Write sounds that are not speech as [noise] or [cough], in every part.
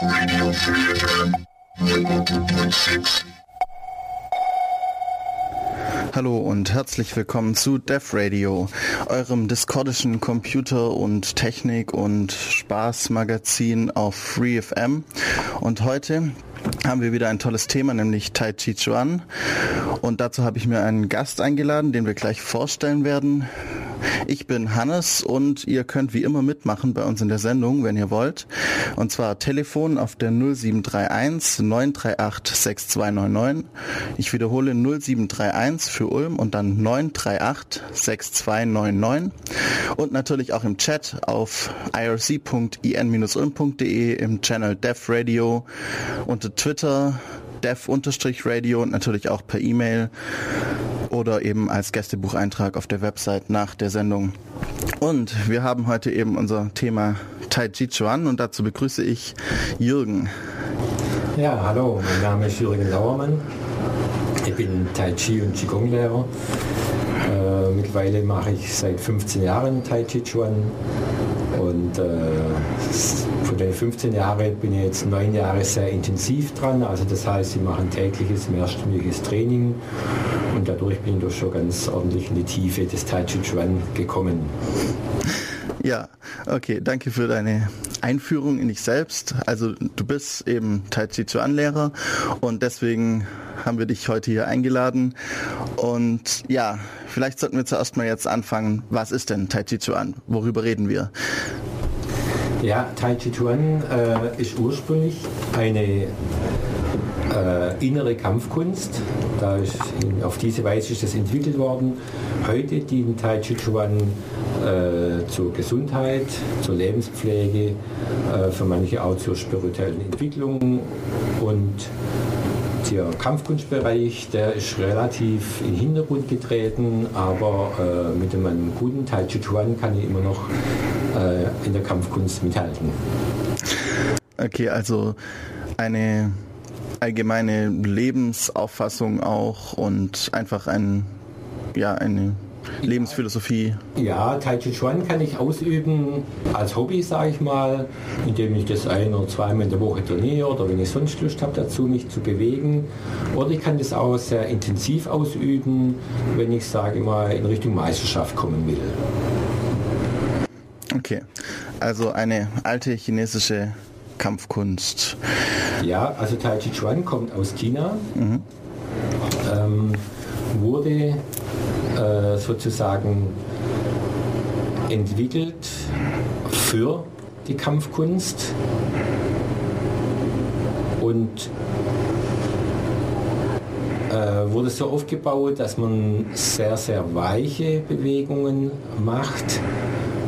Radio Free FM 100.6. Hallo und herzlich willkommen zu Dev Radio, eurem discordischen Computer- und Technik- und Spaßmagazin auf FreeFM. Und heute haben wir wieder ein tolles Thema, nämlich Tai Chi Chuan. Und dazu habe ich mir einen Gast eingeladen, den wir gleich vorstellen werden. Ich bin Hannes und ihr könnt wie immer mitmachen bei uns in der Sendung, wenn ihr wollt. Und zwar Telefon auf der 0731 938 6299. Ich wiederhole 0731 für Ulm und dann 938 6299. Und natürlich auch im Chat auf irc.in-ulm.de im Channel Dev Radio, unter Twitter dev-radio und natürlich auch per E-Mail oder eben als Gästebucheintrag auf der Website nach der Sendung. Und wir haben heute eben unser Thema Tai Chi Chuan und dazu begrüße ich Jürgen. Ja, hallo, mein Name ist Jürgen Lauermann. Ich bin Tai Chi und Qigong-Lehrer. Äh, mittlerweile mache ich seit 15 Jahren Tai Chi Chuan und äh, von den 15 Jahren bin ich jetzt neun Jahre sehr intensiv dran. Also das heißt, ich mache ein tägliches, mehrstündiges Training und dadurch bin ich doch schon ganz ordentlich in die Tiefe des Tai Chi Chuan gekommen. Ja, okay, danke für deine Einführung in dich selbst. Also du bist eben Tai Chi Chuan Lehrer und deswegen haben wir dich heute hier eingeladen. Und ja, vielleicht sollten wir zuerst mal jetzt anfangen. Was ist denn Tai Chi Chuan? Worüber reden wir? Ja, Tai Chi Chuan äh, ist ursprünglich eine äh, innere Kampfkunst. Da ist, auf diese Weise ist das entwickelt worden. Heute dient Tai Chi Chuan äh, zur Gesundheit, zur Lebenspflege, äh, für manche auch zur spirituellen Entwicklung und der Kampfkunstbereich, der ist relativ in den Hintergrund getreten, aber äh, mit einem guten Tai Chi Chuan kann ich immer noch äh, in der Kampfkunst mithalten. Okay, also eine allgemeine Lebensauffassung auch und einfach ein, ja, eine Lebensphilosophie. Ja, Tai Chi Chuan kann ich ausüben als Hobby, sage ich mal, indem ich das ein- oder zweimal in der Woche trainiere oder wenn ich sonst Lust habe dazu, mich zu bewegen. Oder ich kann das auch sehr intensiv ausüben, wenn ich, sage mal, in Richtung Meisterschaft kommen will. Okay, also eine alte chinesische Kampfkunst. Ja, also Tai Chi Chuan kommt aus China, mhm. ähm, wurde äh, sozusagen entwickelt für die Kampfkunst und äh, wurde so aufgebaut, dass man sehr, sehr weiche Bewegungen macht,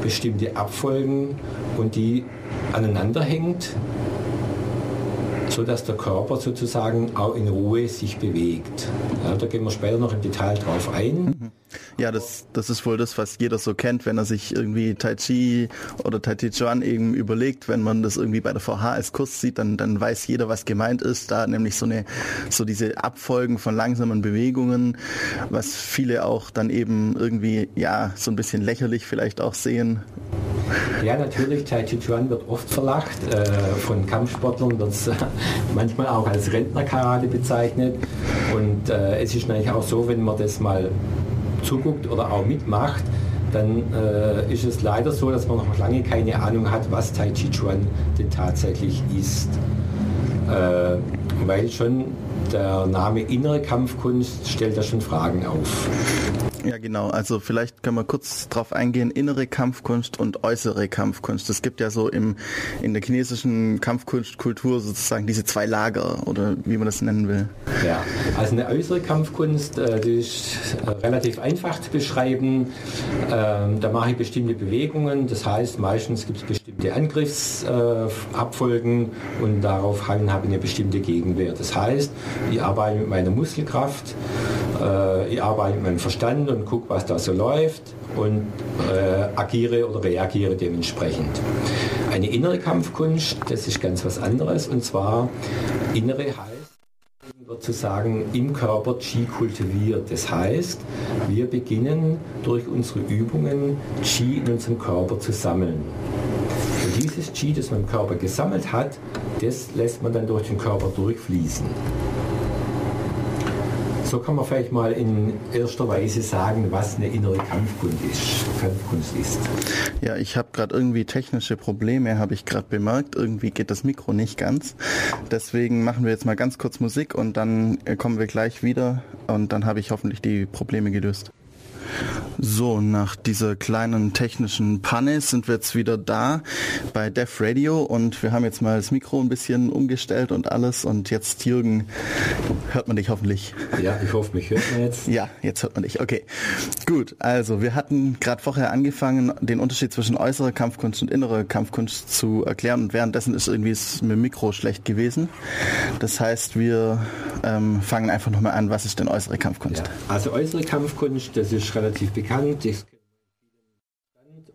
bestimmte Abfolgen und die aneinander hängt, sodass der Körper sozusagen auch in Ruhe sich bewegt. Ja, da gehen wir später noch im Detail drauf ein. Ja, das, das ist wohl das, was jeder so kennt, wenn er sich irgendwie Tai Chi oder Tai Chi Chuan eben überlegt, wenn man das irgendwie bei der VH als Kurs sieht, dann, dann weiß jeder, was gemeint ist. Da nämlich so eine, so diese Abfolgen von langsamen Bewegungen, was viele auch dann eben irgendwie, ja, so ein bisschen lächerlich vielleicht auch sehen. Ja, natürlich, Tai Chi Chuan wird oft verlacht. Äh, von Kampfsportlern wird es [laughs] manchmal auch als Rentnerkarate bezeichnet. Und äh, es ist eigentlich auch so, wenn man das mal zuguckt oder auch mitmacht, dann äh, ist es leider so, dass man noch lange keine Ahnung hat, was Tai Chi Chuan denn tatsächlich ist. Äh, weil schon der Name innere Kampfkunst stellt da schon Fragen auf. Ja, genau. Also vielleicht können wir kurz drauf eingehen, innere Kampfkunst und äußere Kampfkunst. Es gibt ja so im, in der chinesischen Kampfkunstkultur sozusagen diese zwei Lager oder wie man das nennen will. Ja, also eine äußere Kampfkunst, äh, die ist äh, relativ einfach zu beschreiben. Ähm, da mache ich bestimmte Bewegungen. Das heißt, meistens gibt es bestimmte Angriffsabfolgen äh, und darauf habe ich eine bestimmte Gegenwehr. Das heißt, ich arbeite mit meiner Muskelkraft, ich arbeite mit meinem Verstand und gucke, was da so läuft und äh, agiere oder reagiere dementsprechend. Eine innere Kampfkunst, das ist ganz was anderes und zwar innere heißt wird zu sagen, im Körper Qi kultiviert. Das heißt, wir beginnen durch unsere Übungen Qi in unserem Körper zu sammeln. Und dieses Qi, das man im Körper gesammelt hat, das lässt man dann durch den Körper durchfließen. So kann man vielleicht mal in erster Weise sagen, was eine innere Kampfkunst ist. Kampfkunst ist. Ja, ich habe gerade irgendwie technische Probleme, habe ich gerade bemerkt. Irgendwie geht das Mikro nicht ganz. Deswegen machen wir jetzt mal ganz kurz Musik und dann äh, kommen wir gleich wieder und dann habe ich hoffentlich die Probleme gelöst. So, nach dieser kleinen technischen Panne sind wir jetzt wieder da bei Def Radio und wir haben jetzt mal das Mikro ein bisschen umgestellt und alles und jetzt Jürgen, hört man dich hoffentlich. Ja, ich hoffe, mich hört man jetzt. Ja, jetzt hört man dich. Okay. Gut, also wir hatten gerade vorher angefangen, den Unterschied zwischen äußerer Kampfkunst und innerer Kampfkunst zu erklären und währenddessen ist irgendwie es mit dem Mikro schlecht gewesen. Das heißt, wir ähm, fangen einfach nochmal an, was ist denn äußere Kampfkunst? Ja, also äußere Kampfkunst, das ist relativ bekannt. Ich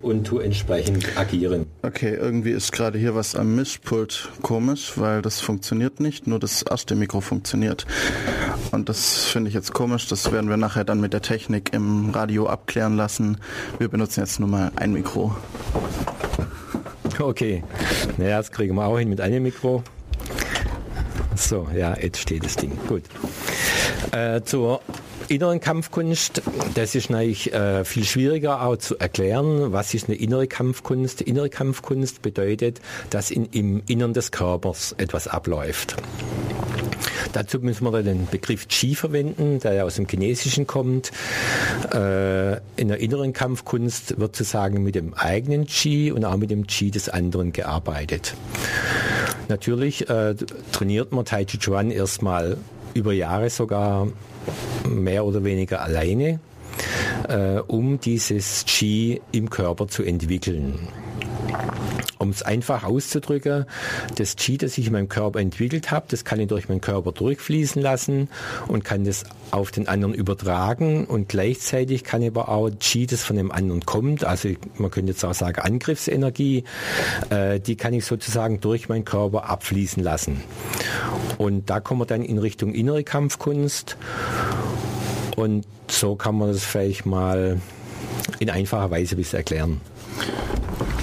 und tu entsprechend agieren. Okay, irgendwie ist gerade hier was am Mischpult komisch, weil das funktioniert nicht, nur das erste Mikro funktioniert. Und das finde ich jetzt komisch, das werden wir nachher dann mit der Technik im Radio abklären lassen. Wir benutzen jetzt nur mal ein Mikro. Okay, naja, das kriegen wir auch hin mit einem Mikro. So, ja, jetzt steht das Ding. Gut. Äh, zur inneren Kampfkunst, das ist natürlich äh, viel schwieriger auch zu erklären. Was ist eine innere Kampfkunst? Innere Kampfkunst bedeutet, dass in, im Innern des Körpers etwas abläuft. Dazu müssen wir den Begriff Qi verwenden, der ja aus dem Chinesischen kommt. Äh, in der inneren Kampfkunst wird sozusagen mit dem eigenen Qi und auch mit dem Qi des anderen gearbeitet. Natürlich äh, trainiert man Tai Chi Chuan erstmal über Jahre sogar mehr oder weniger alleine, äh, um dieses Qi im Körper zu entwickeln. Um es einfach auszudrücken, das Qi, das ich in meinem Körper entwickelt habe, das kann ich durch meinen Körper durchfließen lassen und kann das auf den anderen übertragen und gleichzeitig kann ich aber auch Qi, das von dem anderen kommt, also man könnte jetzt auch sagen Angriffsenergie, äh, die kann ich sozusagen durch meinen Körper abfließen lassen. Und da kommen wir dann in Richtung innere Kampfkunst und so kann man das vielleicht mal in einfacher Weise ein bisschen erklären.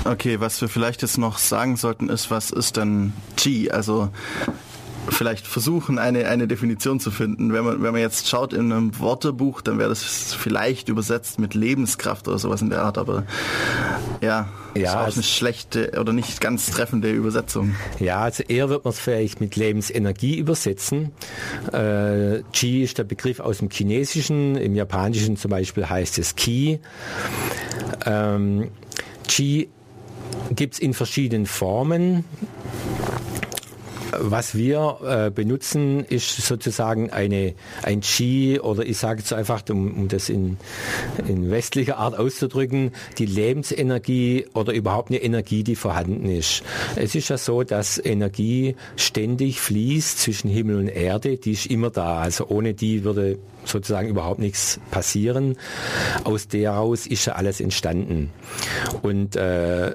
Okay, was wir vielleicht jetzt noch sagen sollten, ist, was ist denn Qi? Also vielleicht versuchen, eine, eine Definition zu finden. Wenn man, wenn man jetzt schaut in einem Wortebuch, dann wäre das vielleicht übersetzt mit Lebenskraft oder sowas in der Art, aber ja, ja ist auch eine schlechte oder nicht ganz treffende Übersetzung. Ja, also eher wird man es vielleicht mit Lebensenergie übersetzen. Äh, Qi ist der Begriff aus dem Chinesischen, im Japanischen zum Beispiel heißt es Qi. Ähm, Qi gibt es in verschiedenen Formen. Was wir äh, benutzen, ist sozusagen eine, ein Qi oder ich sage jetzt einfach, um, um das in, in westlicher Art auszudrücken, die Lebensenergie oder überhaupt eine Energie, die vorhanden ist. Es ist ja so, dass Energie ständig fließt zwischen Himmel und Erde, die ist immer da. Also ohne die würde sozusagen überhaupt nichts passieren. Aus der heraus ist ja alles entstanden. Und äh,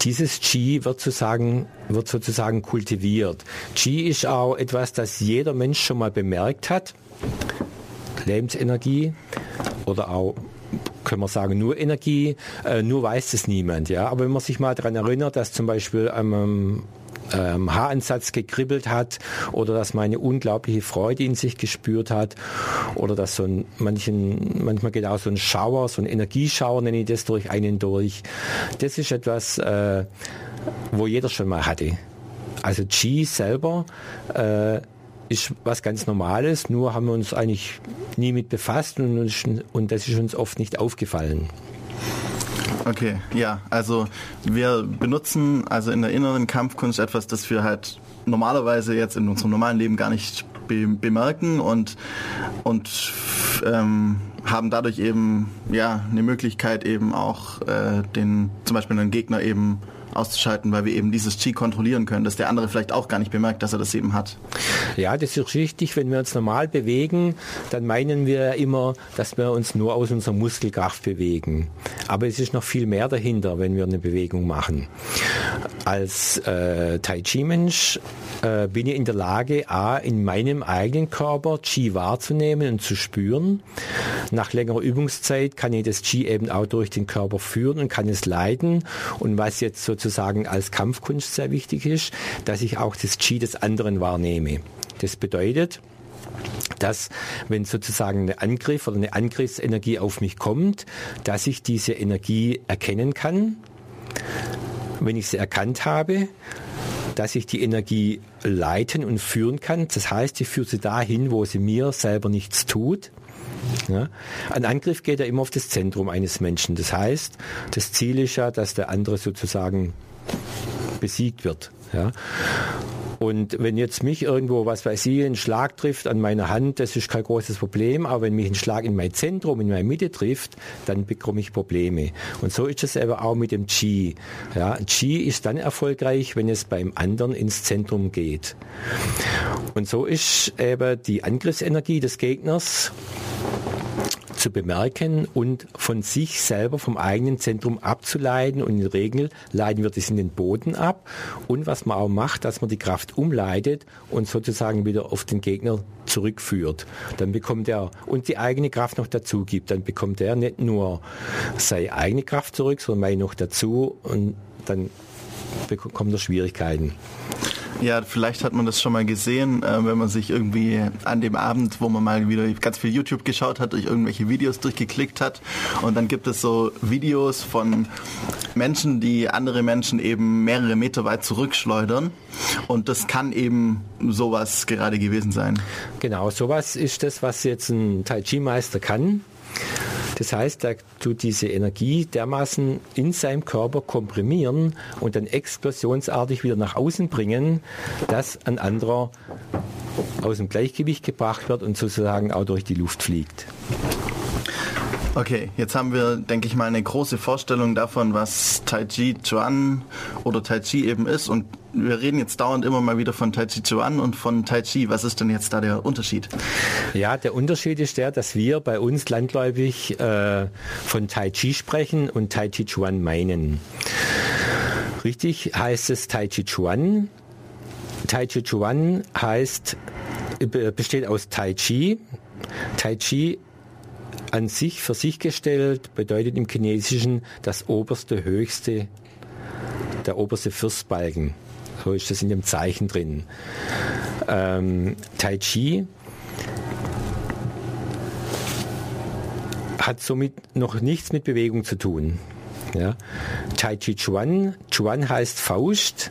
dieses Qi wird sozusagen, wird sozusagen kultiviert. Qi ist auch etwas, das jeder Mensch schon mal bemerkt hat. Lebensenergie oder auch können wir sagen, nur Energie, äh, nur weiß es niemand. Ja? Aber wenn man sich mal daran erinnert, dass zum Beispiel ähm, ähm, Haaransatz gekribbelt hat oder dass man eine unglaubliche Freude in sich gespürt hat oder dass so ein, manchen, manchmal geht auch so ein Schauer, so ein Energieschauer, nenne ich das, durch einen durch. Das ist etwas, äh, wo jeder schon mal hatte. Also Qi selber äh, ist was ganz Normales, nur haben wir uns eigentlich nie mit befasst und, und das ist uns oft nicht aufgefallen. Okay, ja, also wir benutzen also in der inneren Kampfkunst etwas, das wir halt normalerweise jetzt in unserem normalen Leben gar nicht be bemerken und, und ähm, haben dadurch eben ja eine Möglichkeit eben auch äh, den zum Beispiel einen Gegner eben auszuschalten, weil wir eben dieses Qi kontrollieren können, dass der andere vielleicht auch gar nicht bemerkt, dass er das eben hat. Ja, das ist richtig. Wenn wir uns normal bewegen, dann meinen wir immer, dass wir uns nur aus unserer Muskelkraft bewegen. Aber es ist noch viel mehr dahinter, wenn wir eine Bewegung machen. als äh, Tai Chi-Mensch äh, bin ich in der Lage, A, in meinem eigenen Körper Qi wahrzunehmen und zu spüren. Nach längerer Übungszeit kann ich das Qi eben auch durch den Körper führen und kann es leiten. Und was jetzt sozusagen als Kampfkunst sehr wichtig ist, dass ich auch das Qi des anderen wahrnehme. Das bedeutet, dass wenn sozusagen ein Angriff oder eine Angriffsenergie auf mich kommt, dass ich diese Energie erkennen kann. Wenn ich sie erkannt habe, dass ich die Energie leiten und führen kann. Das heißt, ich führe sie dahin, wo sie mir selber nichts tut. Ja. Ein Angriff geht ja immer auf das Zentrum eines Menschen. Das heißt, das Ziel ist ja, dass der andere sozusagen besiegt wird. Ja. Und wenn jetzt mich irgendwo, was weiß ich, ein Schlag trifft an meiner Hand, das ist kein großes Problem. Aber wenn mich ein Schlag in mein Zentrum, in meine Mitte trifft, dann bekomme ich Probleme. Und so ist es eben auch mit dem Qi. Ja, Qi ist dann erfolgreich, wenn es beim anderen ins Zentrum geht. Und so ist eben die Angriffsenergie des Gegners zu bemerken und von sich selber, vom eigenen Zentrum abzuleiten. Und in der Regel leiten wir das in den Boden ab. Und was man auch macht, dass man die Kraft umleitet und sozusagen wieder auf den Gegner zurückführt. Dann bekommt er und die eigene Kraft noch dazu gibt. Dann bekommt er nicht nur seine eigene Kraft zurück, sondern meine noch dazu und dann bekommt er Schwierigkeiten. Ja, vielleicht hat man das schon mal gesehen, äh, wenn man sich irgendwie an dem Abend, wo man mal wieder ganz viel YouTube geschaut hat, durch irgendwelche Videos durchgeklickt hat. Und dann gibt es so Videos von Menschen, die andere Menschen eben mehrere Meter weit zurückschleudern. Und das kann eben sowas gerade gewesen sein. Genau, sowas ist das, was jetzt ein Tai Chi-Meister kann. Das heißt, er tut diese Energie dermaßen in seinem Körper komprimieren und dann explosionsartig wieder nach außen bringen, dass ein anderer aus dem Gleichgewicht gebracht wird und sozusagen auch durch die Luft fliegt. Okay, jetzt haben wir, denke ich mal, eine große Vorstellung davon, was Tai Chi Chuan oder Tai Chi eben ist. Und wir reden jetzt dauernd immer mal wieder von Tai Chi Chuan und von Tai Chi. Was ist denn jetzt da der Unterschied? Ja, der Unterschied ist der, dass wir bei uns landläufig äh, von Tai Chi sprechen und Tai Chi Chuan meinen. Richtig heißt es Tai Chi Chuan. Tai Chi Chuan heißt, besteht aus Tai Chi. Tai Chi an sich für sich gestellt bedeutet im Chinesischen das oberste, höchste, der oberste Fürstbalken. So ist das in dem Zeichen drin. Ähm, tai Chi hat somit noch nichts mit Bewegung zu tun. Ja. Tai Chi Chuan, Chuan heißt Faust,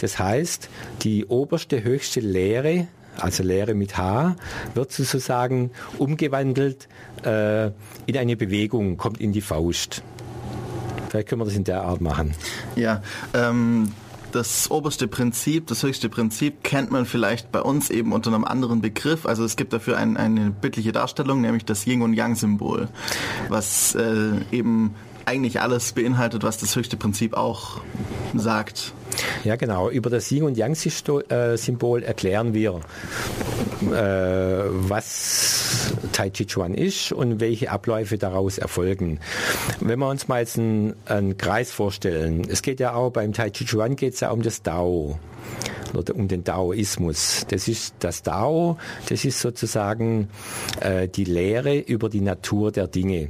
das heißt die oberste, höchste Lehre also Lehre mit H, wird sozusagen umgewandelt äh, in eine Bewegung, kommt in die Faust. Vielleicht können wir das in der Art machen. Ja, ähm, das oberste Prinzip, das höchste Prinzip kennt man vielleicht bei uns eben unter einem anderen Begriff. Also es gibt dafür ein, eine bildliche Darstellung, nämlich das Yin und Yang Symbol, was äh, eben eigentlich alles beinhaltet, was das höchste Prinzip auch sagt. Ja, genau. Über das Yin und Yang-Symbol erklären wir, äh, was Tai Chi Chuan ist und welche Abläufe daraus erfolgen. Wenn wir uns mal jetzt einen, einen Kreis vorstellen, es geht ja auch beim Tai Chi Chuan geht es ja um das Dao oder um den Daoismus. Das ist das Dao, das ist sozusagen äh, die Lehre über die Natur der Dinge.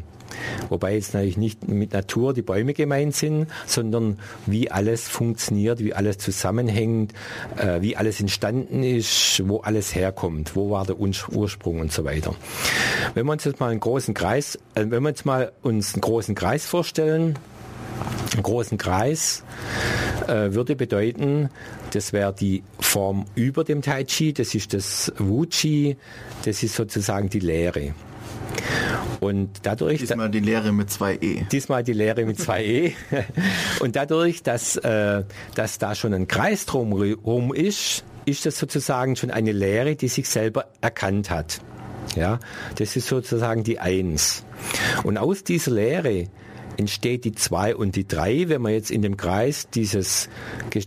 Wobei jetzt natürlich nicht mit Natur die Bäume gemeint sind, sondern wie alles funktioniert, wie alles zusammenhängt, äh, wie alles entstanden ist, wo alles herkommt, wo war der Ursprung und so weiter. Wenn wir uns jetzt mal einen großen Kreis, äh, wenn wir uns mal uns einen großen Kreis vorstellen, einen großen Kreis äh, würde bedeuten, das wäre die Form über dem Tai Chi, das ist das Wu Chi, das ist sozusagen die Lehre. Und dadurch. Diesmal die Lehre mit zwei E. Diesmal die Lehre mit zwei E. [laughs] Und dadurch, dass, äh, dass da schon ein Kreis drumherum ist, ist das sozusagen schon eine Lehre, die sich selber erkannt hat. Ja, das ist sozusagen die Eins. Und aus dieser Lehre entsteht die 2 und die 3. Wenn wir jetzt in dem Kreis dieses,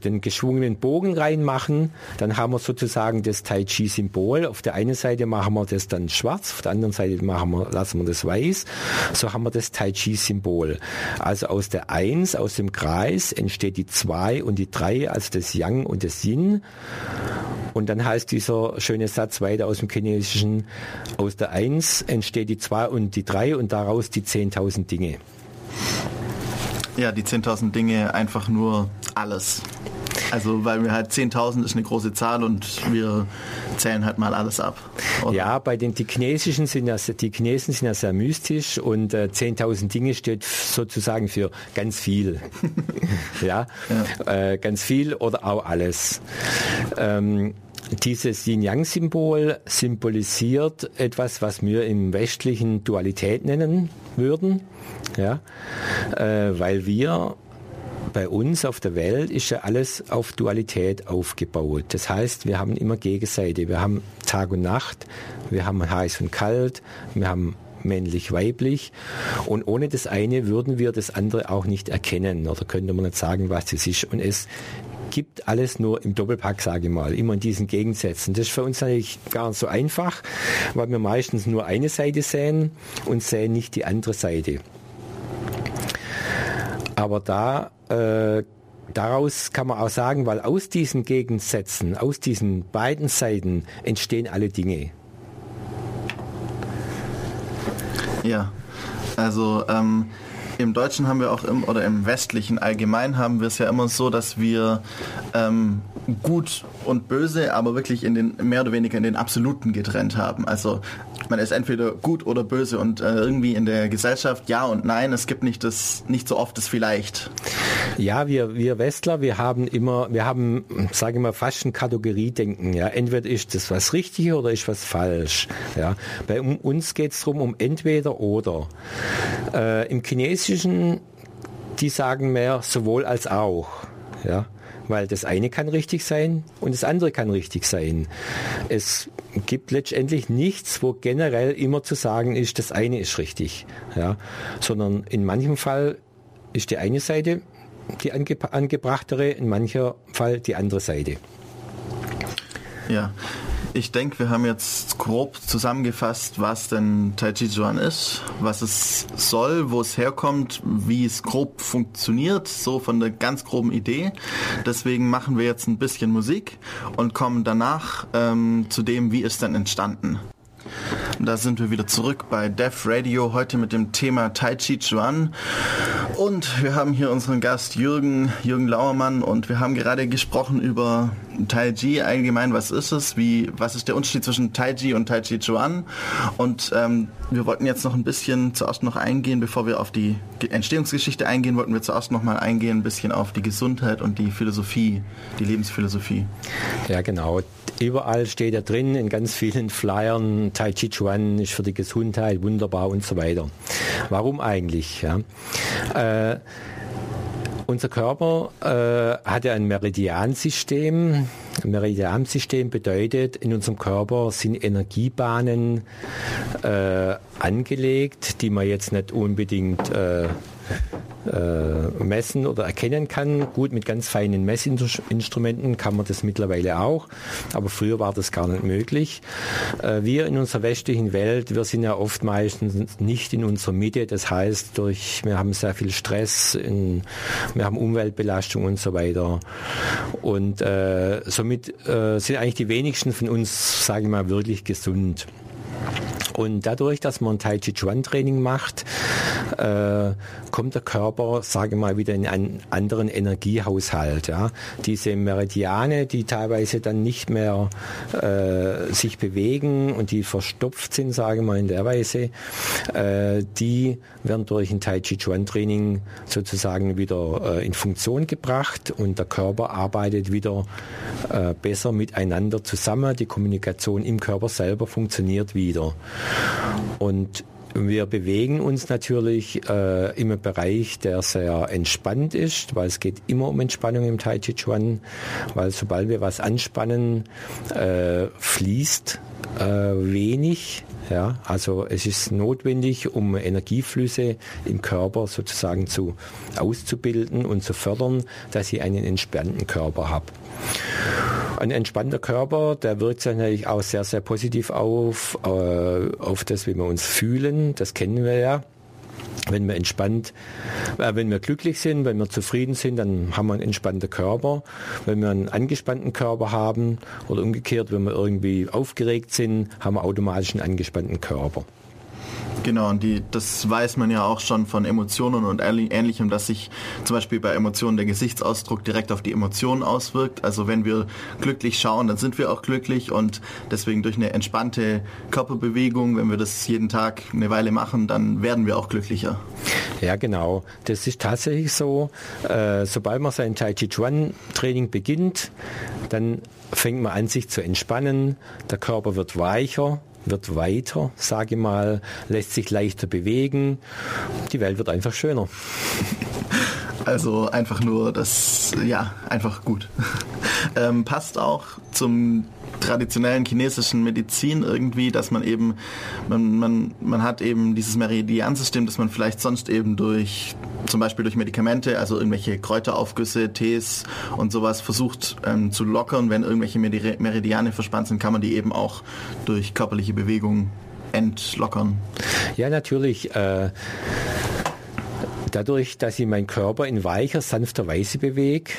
den geschwungenen Bogen reinmachen, dann haben wir sozusagen das Tai Chi-Symbol. Auf der einen Seite machen wir das dann schwarz, auf der anderen Seite machen wir, lassen wir das weiß. So haben wir das Tai Chi-Symbol. Also aus der 1, aus dem Kreis, entsteht die 2 und die 3, also das Yang und das Yin. Und dann heißt dieser schöne Satz weiter aus dem Chinesischen, aus der 1 entsteht die 2 und die 3 und daraus die 10.000 Dinge. Ja, die 10.000 Dinge einfach nur alles. Also weil wir halt 10.000 ist eine große Zahl und wir zählen halt mal alles ab. Oder? Ja, bei den die chinesischen sind ja, die Chinesen sind ja sehr mystisch und äh, 10.000 Dinge steht sozusagen für ganz viel. [laughs] ja, ja. Äh, ganz viel oder auch alles. Ähm, dieses Yin-Yang-Symbol symbolisiert etwas, was wir im westlichen Dualität nennen würden, ja, äh, weil wir bei uns auf der Welt ist ja alles auf Dualität aufgebaut. Das heißt, wir haben immer Gegenseite. Wir haben Tag und Nacht, wir haben heiß und kalt, wir haben männlich, weiblich. Und ohne das eine würden wir das andere auch nicht erkennen oder könnte man nicht sagen, was es ist. Und es gibt alles nur im Doppelpack, sage ich mal, immer in diesen Gegensätzen. Das ist für uns natürlich gar nicht so einfach, weil wir meistens nur eine Seite sehen und sehen nicht die andere Seite. Aber da äh, daraus kann man auch sagen, weil aus diesen Gegensätzen, aus diesen beiden Seiten entstehen alle Dinge. Ja, also ähm, im Deutschen haben wir auch im, oder im Westlichen allgemein haben wir es ja immer so, dass wir ähm, gut und böse, aber wirklich in den mehr oder weniger in den Absoluten getrennt haben. Also man ist entweder gut oder böse und äh, irgendwie in der Gesellschaft ja und nein. Es gibt nicht das nicht so oft das vielleicht. Ja, wir wir Westler, wir haben immer, wir haben, sage ich mal, fast ein Kategoriedenken. Ja, entweder ist das was richtig oder ist was falsch. Ja, bei uns geht es darum um entweder oder. Äh, Im Chinesischen, die sagen mehr sowohl als auch. Ja, weil das eine kann richtig sein und das andere kann richtig sein. Es gibt letztendlich nichts, wo generell immer zu sagen ist, das eine ist richtig, ja, sondern in manchem Fall ist die eine Seite die ange angebrachtere, in mancher Fall die andere Seite. Ja, ich denke, wir haben jetzt grob zusammengefasst, was denn Tai Chi Chuan ist, was es soll, wo es herkommt, wie es grob funktioniert, so von der ganz groben Idee. Deswegen machen wir jetzt ein bisschen Musik und kommen danach ähm, zu dem, wie ist denn entstanden. Da sind wir wieder zurück bei Def Radio, heute mit dem Thema Tai Chi Chuan. Und wir haben hier unseren Gast Jürgen, Jürgen Lauermann und wir haben gerade gesprochen über Tai Chi allgemein, was ist es, wie, was ist der Unterschied zwischen Tai Chi und Tai Chi Chuan und ähm, wir wollten jetzt noch ein bisschen zuerst noch eingehen, bevor wir auf die Entstehungsgeschichte eingehen, wollten wir zuerst noch mal eingehen, ein bisschen auf die Gesundheit und die Philosophie, die Lebensphilosophie. Ja, genau. Überall steht da drin, in ganz vielen Flyern, Tai Chi Chuan ist für die Gesundheit wunderbar und so weiter. Warum eigentlich? Ja? Äh, unser Körper äh, hat ja ein Meridiansystem. Ein Meridiansystem bedeutet, in unserem Körper sind Energiebahnen äh, angelegt, die man jetzt nicht unbedingt äh, äh, messen oder erkennen kann. Gut, mit ganz feinen Messinstrumenten kann man das mittlerweile auch, aber früher war das gar nicht möglich. Äh, wir in unserer westlichen Welt, wir sind ja oft meistens nicht in unserer Mitte, das heißt, durch, wir haben sehr viel Stress, in, wir haben Umweltbelastung und so weiter. Und äh, somit äh, sind eigentlich die wenigsten von uns, sage ich mal, wirklich gesund. Und dadurch, dass man Tai Chi Chuan Training macht, äh, kommt der Körper, sage mal, wieder in einen anderen Energiehaushalt. Ja. Diese Meridiane, die teilweise dann nicht mehr äh, sich bewegen und die verstopft sind, sage mal in der Weise, äh, die werden durch ein Tai Chi Chuan Training sozusagen wieder äh, in Funktion gebracht und der Körper arbeitet wieder äh, besser miteinander zusammen. Die Kommunikation im Körper selber funktioniert wieder. Und wir bewegen uns natürlich äh, im Bereich, der sehr entspannt ist, weil es geht immer um Entspannung im Tai Chi Chuan, weil sobald wir was anspannen, äh, fließt äh, wenig Ja, also es ist notwendig, um Energieflüsse im Körper sozusagen zu auszubilden und zu fördern, dass ich einen entspannten Körper habe. Ein entspannter Körper, der wirkt sich natürlich auch sehr, sehr positiv auf, äh, auf das, wie wir uns fühlen. Das kennen wir ja wenn wir entspannt, äh, wenn wir glücklich sind, wenn wir zufrieden sind, dann haben wir einen entspannten Körper. Wenn wir einen angespannten Körper haben oder umgekehrt, wenn wir irgendwie aufgeregt sind, haben wir automatisch einen angespannten Körper. Genau, und die, das weiß man ja auch schon von Emotionen und ähnlichem, dass sich zum Beispiel bei Emotionen der Gesichtsausdruck direkt auf die Emotionen auswirkt. Also wenn wir glücklich schauen, dann sind wir auch glücklich und deswegen durch eine entspannte Körperbewegung, wenn wir das jeden Tag eine Weile machen, dann werden wir auch glücklicher. Ja, genau. Das ist tatsächlich so. Äh, sobald man sein Tai Chi Chuan Training beginnt, dann fängt man an, sich zu entspannen. Der Körper wird weicher, wird weiter, sage mal, lässt sich leichter bewegen. Die Welt wird einfach schöner. Also einfach nur das, ja, einfach gut. [laughs] Ähm, passt auch zum traditionellen chinesischen Medizin irgendwie, dass man eben, man, man, man hat eben dieses Meridiansystem, das man vielleicht sonst eben durch, zum Beispiel durch Medikamente, also irgendwelche Kräuteraufgüsse, Tees und sowas versucht ähm, zu lockern. Wenn irgendwelche Meridiane verspannt sind, kann man die eben auch durch körperliche Bewegung entlockern. Ja, natürlich. Äh dadurch, dass ich meinen Körper in weicher, sanfter Weise bewege,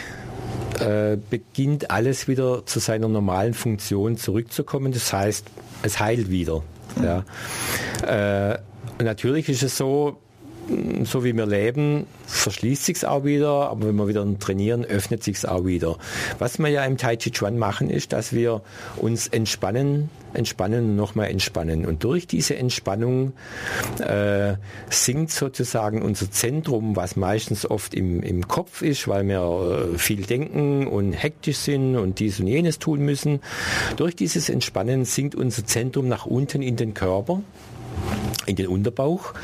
äh, beginnt alles wieder zu seiner normalen Funktion zurückzukommen. Das heißt, es heilt wieder. Ja. Äh, natürlich ist es so, so wie wir leben, verschließt sich auch wieder, aber wenn wir wieder trainieren, öffnet sich auch wieder. Was wir ja im Tai Chi Chuan machen, ist, dass wir uns entspannen, entspannen und nochmal entspannen. Und durch diese Entspannung äh, sinkt sozusagen unser Zentrum, was meistens oft im, im Kopf ist, weil wir äh, viel denken und hektisch sind und dies und jenes tun müssen. Durch dieses Entspannen sinkt unser Zentrum nach unten in den Körper in den Unterbauch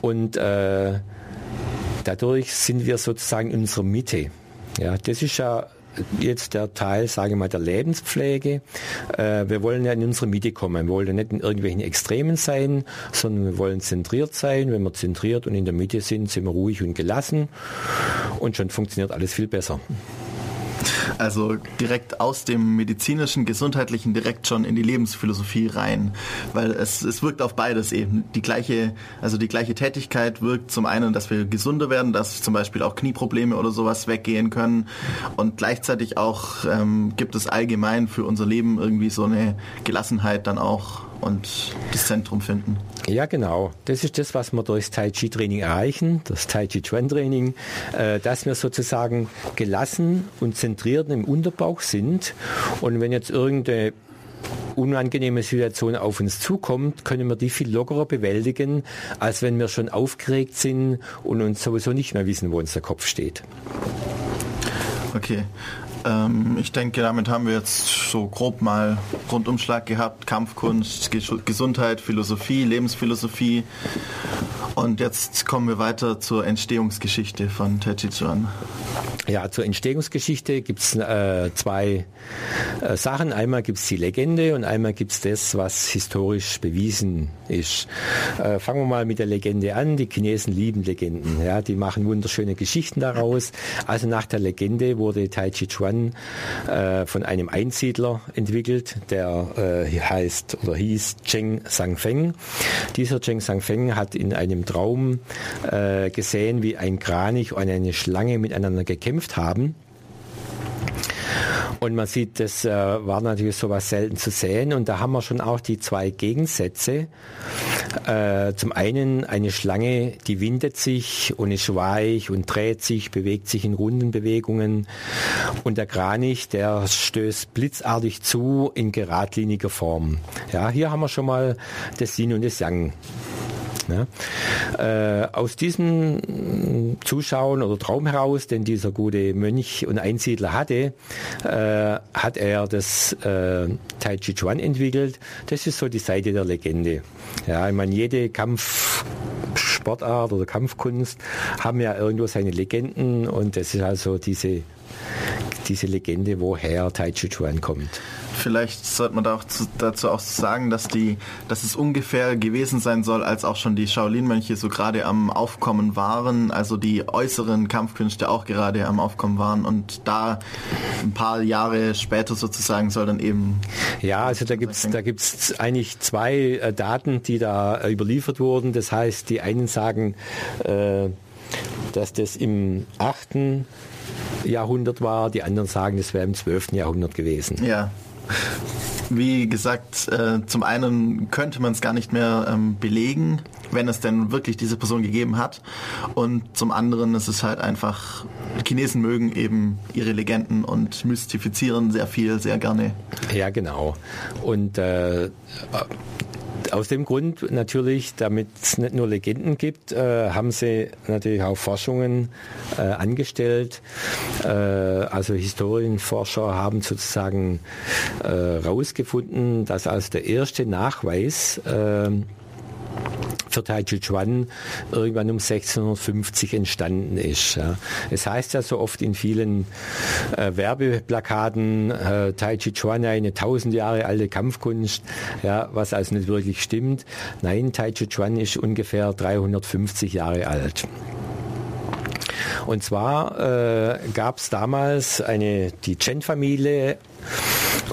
und äh, dadurch sind wir sozusagen in unserer Mitte. Ja, das ist ja jetzt der Teil, sage ich mal, der Lebenspflege. Äh, wir wollen ja in unsere Mitte kommen. Wir wollen ja nicht in irgendwelchen Extremen sein, sondern wir wollen zentriert sein. Wenn wir zentriert und in der Mitte sind, sind wir ruhig und gelassen und schon funktioniert alles viel besser. Also direkt aus dem medizinischen, gesundheitlichen direkt schon in die Lebensphilosophie rein, weil es, es wirkt auf beides eben. Die gleiche, also die gleiche Tätigkeit wirkt zum einen, dass wir gesunder werden, dass zum Beispiel auch Knieprobleme oder sowas weggehen können. Und gleichzeitig auch ähm, gibt es allgemein für unser Leben irgendwie so eine Gelassenheit dann auch und das Zentrum finden. Ja, genau. Das ist das, was wir durch das Tai Chi Training erreichen, das Tai Chi Chuan Training, äh, dass wir sozusagen gelassen und zentriert im Unterbauch sind. Und wenn jetzt irgendeine unangenehme Situation auf uns zukommt, können wir die viel lockerer bewältigen, als wenn wir schon aufgeregt sind und uns sowieso nicht mehr wissen, wo uns der Kopf steht. Okay. Ähm, ich denke, damit haben wir jetzt so grob mal Rundumschlag gehabt. Kampfkunst, Gesundheit, Philosophie, Lebensphilosophie. Und jetzt kommen wir weiter zur Entstehungsgeschichte von Techichuan. Ja, zur Entstehungsgeschichte gibt es äh, zwei äh, Sachen. Einmal gibt es die Legende und einmal gibt es das, was historisch bewiesen ist. Äh, fangen wir mal mit der Legende an. Die Chinesen lieben Legenden. Ja, die machen wunderschöne Geschichten daraus. Also nach der Legende wurde Tai Chi Chuan äh, von einem Einsiedler entwickelt, der äh, heißt oder hieß Cheng Sangfeng. Dieser Cheng Sangfeng hat in einem Traum äh, gesehen, wie ein Kranich und eine Schlange miteinander gekämpft haben. Und man sieht, das äh, war natürlich sowas selten zu sehen. Und da haben wir schon auch die zwei Gegensätze. Äh, zum einen eine Schlange, die windet sich und ist weich und dreht sich, bewegt sich in runden Bewegungen. Und der Kranich, der stößt blitzartig zu in geradliniger Form. Ja, hier haben wir schon mal das Yin und das Yang. Ne? Äh, aus diesem Zuschauen oder Traum heraus, den dieser gute Mönch und Einsiedler hatte, äh, hat er das äh, Tai Chi Chuan entwickelt. Das ist so die Seite der Legende. Ja, ich meine, jede Kampfsportart oder Kampfkunst haben ja irgendwo seine Legenden und das ist also diese diese Legende, woher Tai Chi Chuan kommt. Vielleicht sollte man da auch zu, dazu auch sagen, dass die, dass es ungefähr gewesen sein soll, als auch schon die Shaolin-Mönche so gerade am Aufkommen waren, also die äußeren Kampfkünste auch gerade am Aufkommen waren und da ein paar Jahre später sozusagen soll dann eben. Ja, also da gibt's da gibt's eigentlich zwei äh, Daten, die da äh, überliefert wurden. Das heißt, die einen sagen, äh, dass das im 8. Jahrhundert war, die anderen sagen, das wäre im 12. Jahrhundert gewesen. Ja. Wie gesagt, äh, zum einen könnte man es gar nicht mehr ähm, belegen, wenn es denn wirklich diese Person gegeben hat. Und zum anderen ist es halt einfach, Chinesen mögen eben ihre Legenden und mystifizieren sehr viel, sehr gerne. Ja, genau. Und äh, aus dem Grund natürlich, damit es nicht nur Legenden gibt, äh, haben sie natürlich auch Forschungen äh, angestellt. Äh, also Historienforscher haben sozusagen herausgefunden, dass als der erste Nachweis für Taijichuan irgendwann um 1650 entstanden ist. Ja. Es heißt ja so oft in vielen äh, Werbeplakaten, äh, Taijichuan eine tausend Jahre alte Kampfkunst, ja, was also nicht wirklich stimmt. Nein, Taijichuan ist ungefähr 350 Jahre alt. Und zwar äh, gab es damals eine, die Chen-Familie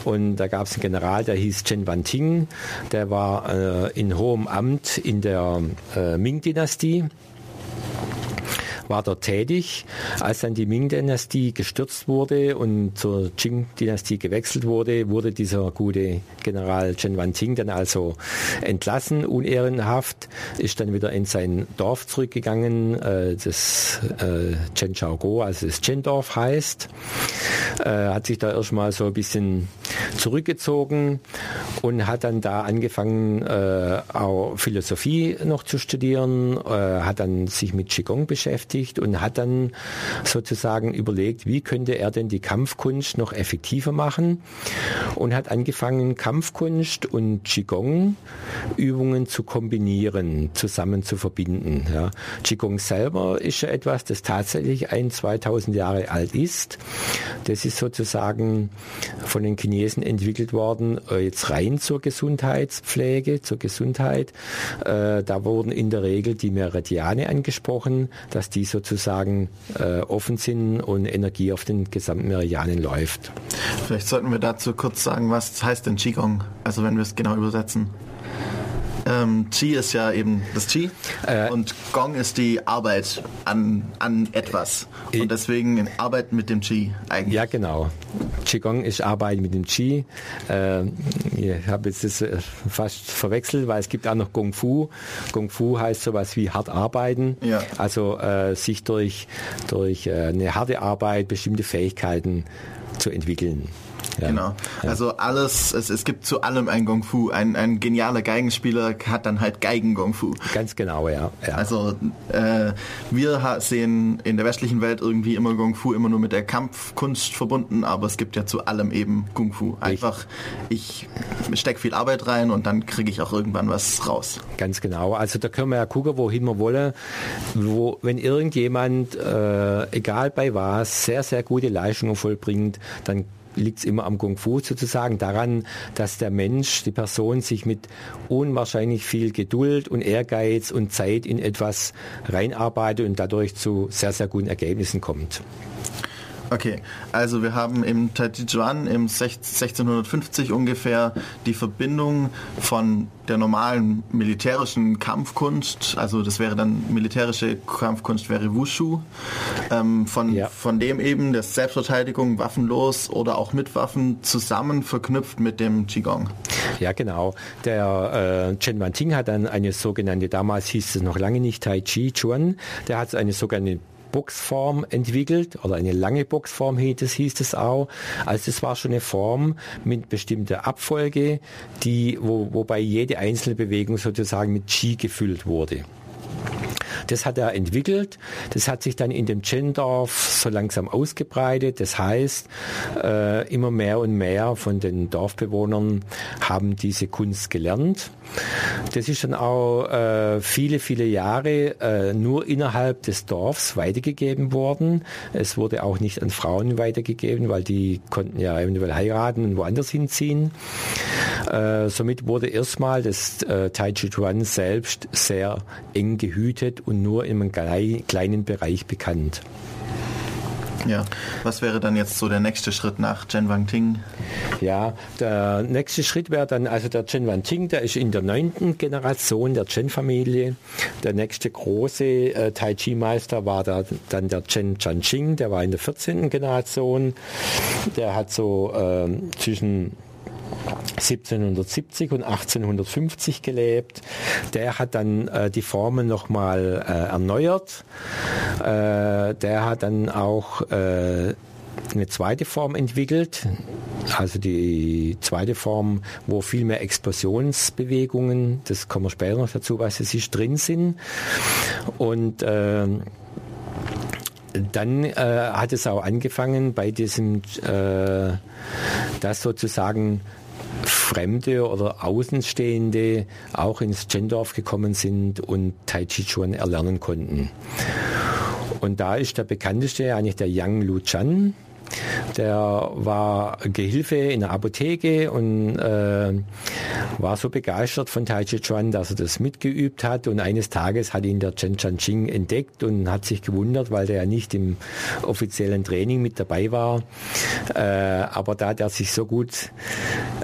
und da gab es einen General, der hieß Chen Wanting, der war äh, in hohem Amt in der äh, Ming-Dynastie war dort tätig. Als dann die Ming-Dynastie gestürzt wurde und zur Qing-Dynastie gewechselt wurde, wurde dieser gute General Chen Wanting dann also entlassen, unehrenhaft, ist dann wieder in sein Dorf zurückgegangen, äh, das äh, Chen Chaogo, also das Chen-Dorf heißt, äh, hat sich da erstmal so ein bisschen zurückgezogen und hat dann da angefangen, auch Philosophie noch zu studieren, hat dann sich mit Qigong beschäftigt beschäftigt und hat dann sozusagen überlegt, wie könnte er denn die Kampfkunst noch effektiver machen und hat angefangen, Kampfkunst und Qigong Übungen zu kombinieren, zusammen zu verbinden. Ja. Qigong selber ist ja etwas, das tatsächlich ein 2000 Jahre alt ist. Das ist sozusagen von den Chinesen entwickelt worden, äh, jetzt rein zur Gesundheitspflege, zur Gesundheit. Äh, da wurden in der Regel die Meridiane angesprochen, dass die sozusagen äh, offen sind und Energie auf den gesamten Meridianen läuft. Vielleicht sollten wir dazu kurz sagen, was heißt denn Qigong? Also wenn wir es genau übersetzen. Ähm, Qi ist ja eben das Qi äh, und Gong ist die Arbeit an, an etwas. Und deswegen Arbeit mit dem Qi eigentlich. Ja, genau. Qigong ist Arbeit mit dem Qi. Äh, ich habe jetzt das äh, fast verwechselt, weil es gibt auch noch Kung Fu. Kung Fu heißt sowas wie hart arbeiten. Ja. Also äh, sich durch, durch äh, eine harte Arbeit bestimmte Fähigkeiten zu entwickeln. Ja. Genau. Ja. Also alles, es, es gibt zu allem ein Gong Fu. Ein, ein genialer Geigenspieler hat dann halt Geigen Gong Fu. Ganz genau, ja. ja. Also äh, wir sehen in der westlichen Welt irgendwie immer Gong Fu immer nur mit der Kampfkunst verbunden, aber es gibt ja zu allem eben Kung Fu. Einfach, ich stecke viel Arbeit rein und dann kriege ich auch irgendwann was raus. Ganz genau. Also da können wir ja gucken, wohin wir wollen. Wo, wenn irgendjemand, äh, egal bei was, sehr, sehr gute Leistungen vollbringt, dann liegt es immer am Kung Fu sozusagen daran, dass der Mensch, die Person sich mit unwahrscheinlich viel Geduld und Ehrgeiz und Zeit in etwas reinarbeitet und dadurch zu sehr, sehr guten Ergebnissen kommt. Okay, also wir haben im Taijiquan im 1650 ungefähr die Verbindung von der normalen militärischen Kampfkunst, also das wäre dann militärische Kampfkunst wäre Wushu, ähm, von, ja. von dem eben der Selbstverteidigung waffenlos oder auch mit Waffen zusammen verknüpft mit dem Qigong. Ja, genau. Der äh, Chen Wanting hat dann eine sogenannte, damals hieß es noch lange nicht Tai Chi Chuan, der hat eine sogenannte Boxform entwickelt oder eine lange Boxform hieß es, hieß es auch. Also es war schon eine Form mit bestimmter Abfolge, die, wo, wobei jede einzelne Bewegung sozusagen mit Qi gefüllt wurde. Das hat er entwickelt. Das hat sich dann in dem Gendorf so langsam ausgebreitet. Das heißt, äh, immer mehr und mehr von den Dorfbewohnern haben diese Kunst gelernt. Das ist dann auch äh, viele, viele Jahre äh, nur innerhalb des Dorfs weitergegeben worden. Es wurde auch nicht an Frauen weitergegeben, weil die konnten ja eventuell heiraten und woanders hinziehen. Somit wurde erstmal das äh, Tai Chi Chuan selbst sehr eng gehütet und nur einem kleinen Bereich bekannt. Ja, was wäre dann jetzt so der nächste Schritt nach Chen Wang Ting? Ja, der nächste Schritt wäre dann, also der Chen Wang Ting, der ist in der neunten Generation der Chen-Familie. Der nächste große äh, Tai Chi-Meister war da, dann der Chen Chanqing, der war in der 14. Generation. Der hat so äh, zwischen 1770 und 1850 gelebt. Der hat dann äh, die Formen nochmal äh, erneuert. Äh, der hat dann auch äh, eine zweite Form entwickelt, also die zweite Form, wo viel mehr Explosionsbewegungen, das kommen wir später noch dazu, was es ist, drin sind. Und äh, dann äh, hat es auch angefangen bei diesem, äh, dass sozusagen Fremde oder Außenstehende auch ins Gendorf gekommen sind und Tai Chi Chuan erlernen konnten. Und da ist der bekannteste eigentlich der Yang Lu Chan, der war Gehilfe in der Apotheke und äh, war so begeistert von Tai Chi Chuan, dass er das mitgeübt hat. Und eines Tages hat ihn der Chen Chanqing entdeckt und hat sich gewundert, weil der ja nicht im offiziellen Training mit dabei war. Äh, aber da der sich so gut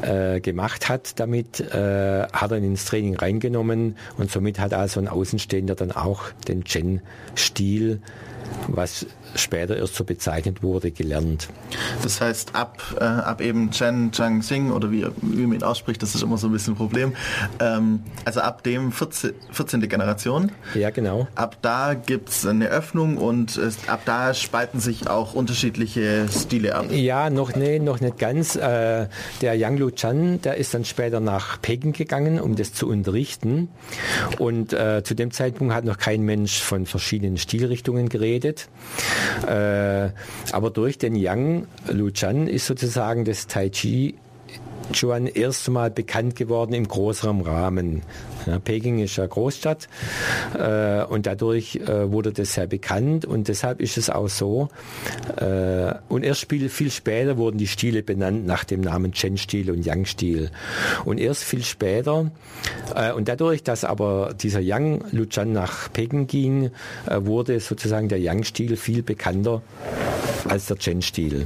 äh, gemacht hat damit, äh, hat er ihn ins Training reingenommen und somit hat also ein Außenstehender dann auch den Chen-Stil was später erst so bezeichnet wurde, gelernt. Das heißt, ab, äh, ab eben Chen Chang Sing oder wie, wie man ihn ausspricht, das ist immer so ein bisschen ein Problem. Ähm, also ab dem 14, 14. Generation. Ja, genau. Ab da gibt es eine Öffnung und äh, ab da spalten sich auch unterschiedliche Stile ab. Ja, noch, nee, noch nicht ganz. Äh, der Yang Lu Chan, der ist dann später nach Peking gegangen, um das zu unterrichten. Und äh, zu dem Zeitpunkt hat noch kein Mensch von verschiedenen Stilrichtungen geredet. Äh, aber durch den Yang Luchan ist sozusagen das Tai Chi Chuan erstmal bekannt geworden im größeren Rahmen. Ja, Peking ist ja Großstadt äh, und dadurch äh, wurde das sehr bekannt und deshalb ist es auch so. Äh, und erst viel, viel später wurden die Stile benannt nach dem Namen Chen-Stil und Yang-Stil. Und erst viel später äh, und dadurch, dass aber dieser Yang Luchan nach Peking ging, äh, wurde sozusagen der Yang-Stil viel bekannter als der Chen-Stil.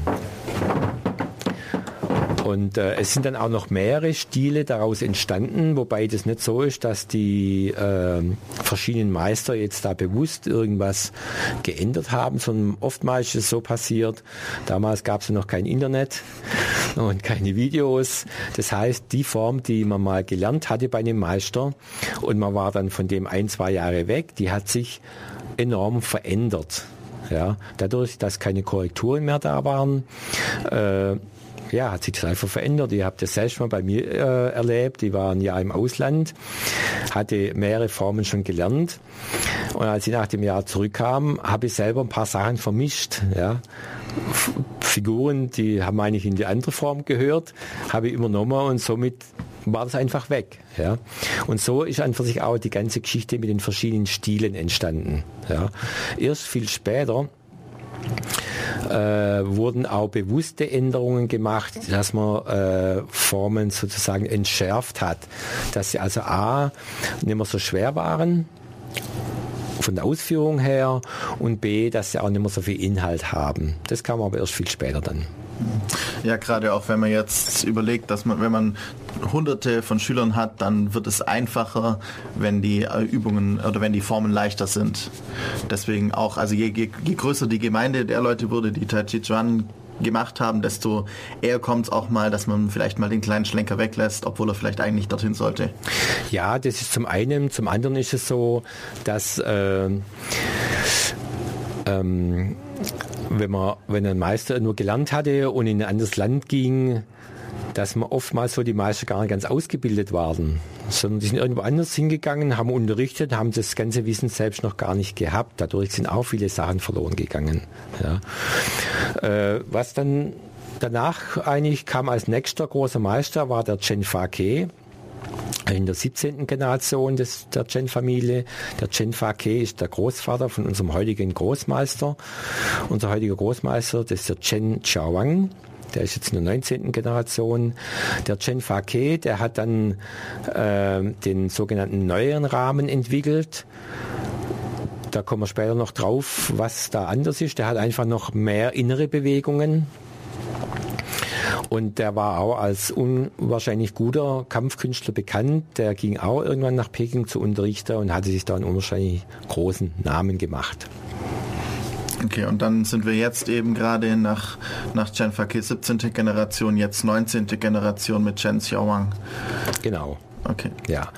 Und äh, es sind dann auch noch mehrere Stile daraus entstanden, wobei das nicht so ist, dass die äh, verschiedenen Meister jetzt da bewusst irgendwas geändert haben, sondern oftmals ist es so passiert, damals gab es noch kein Internet und keine Videos. Das heißt, die Form, die man mal gelernt hatte bei einem Meister und man war dann von dem ein, zwei Jahre weg, die hat sich enorm verändert. Ja, dadurch, dass keine Korrekturen mehr da waren, äh, ja, hat sich das einfach verändert. Ich habe das selbst mal bei mir äh, erlebt. Ich war ein Jahr im Ausland, hatte mehrere Formen schon gelernt. Und als ich nach dem Jahr zurückkam, habe ich selber ein paar Sachen vermischt. Ja. Figuren, die haben eigentlich in die andere Form gehört, habe ich übernommen und somit war das einfach weg. Ja. Und so ist einfach sich auch die ganze Geschichte mit den verschiedenen Stilen entstanden. Ja. Erst viel später wurden auch bewusste Änderungen gemacht, dass man äh, Formen sozusagen entschärft hat, dass sie also A nicht mehr so schwer waren, von der Ausführung her und B, dass sie auch nicht mehr so viel Inhalt haben. Das kam aber erst viel später dann. Ja, gerade auch wenn man jetzt überlegt, dass man, wenn man hunderte von Schülern hat, dann wird es einfacher, wenn die äh, Übungen oder wenn die Formen leichter sind. Deswegen auch, also je, je, je größer die Gemeinde der Leute wurde, die Tai Chi Chuan gemacht haben, desto eher kommt es auch mal, dass man vielleicht mal den kleinen Schlenker weglässt, obwohl er vielleicht eigentlich dorthin sollte. Ja, das ist zum einen. Zum anderen ist es so, dass äh, ähm, wenn man, wenn ein Meister nur gelernt hatte und in ein anderes Land ging, dass man oftmals so die Meister gar nicht ganz ausgebildet waren, sondern die sind irgendwo anders hingegangen, haben unterrichtet, haben das ganze Wissen selbst noch gar nicht gehabt. Dadurch sind auch viele Sachen verloren gegangen. Ja. Äh, was dann danach eigentlich kam als nächster großer Meister, war der Chen Fa-Ke in der 17. Generation des, der Chen-Familie. Der Chen Fa-Ke ist der Großvater von unserem heutigen Großmeister. Unser heutiger Großmeister, das ist der Chen Xiaowang. Der ist jetzt in der 19. Generation. Der Chen Fa-Ke, der hat dann äh, den sogenannten neuen Rahmen entwickelt da kommen wir später noch drauf, was da anders ist. Der hat einfach noch mehr innere Bewegungen. Und der war auch als unwahrscheinlich guter Kampfkünstler bekannt. Der ging auch irgendwann nach Peking zu unterrichten und hatte sich da einen unwahrscheinlich großen Namen gemacht. Okay, und dann sind wir jetzt eben gerade nach, nach Chen Fakir 17. Generation, jetzt 19. Generation mit Chen Xiaowang. Genau. Okay. Ja.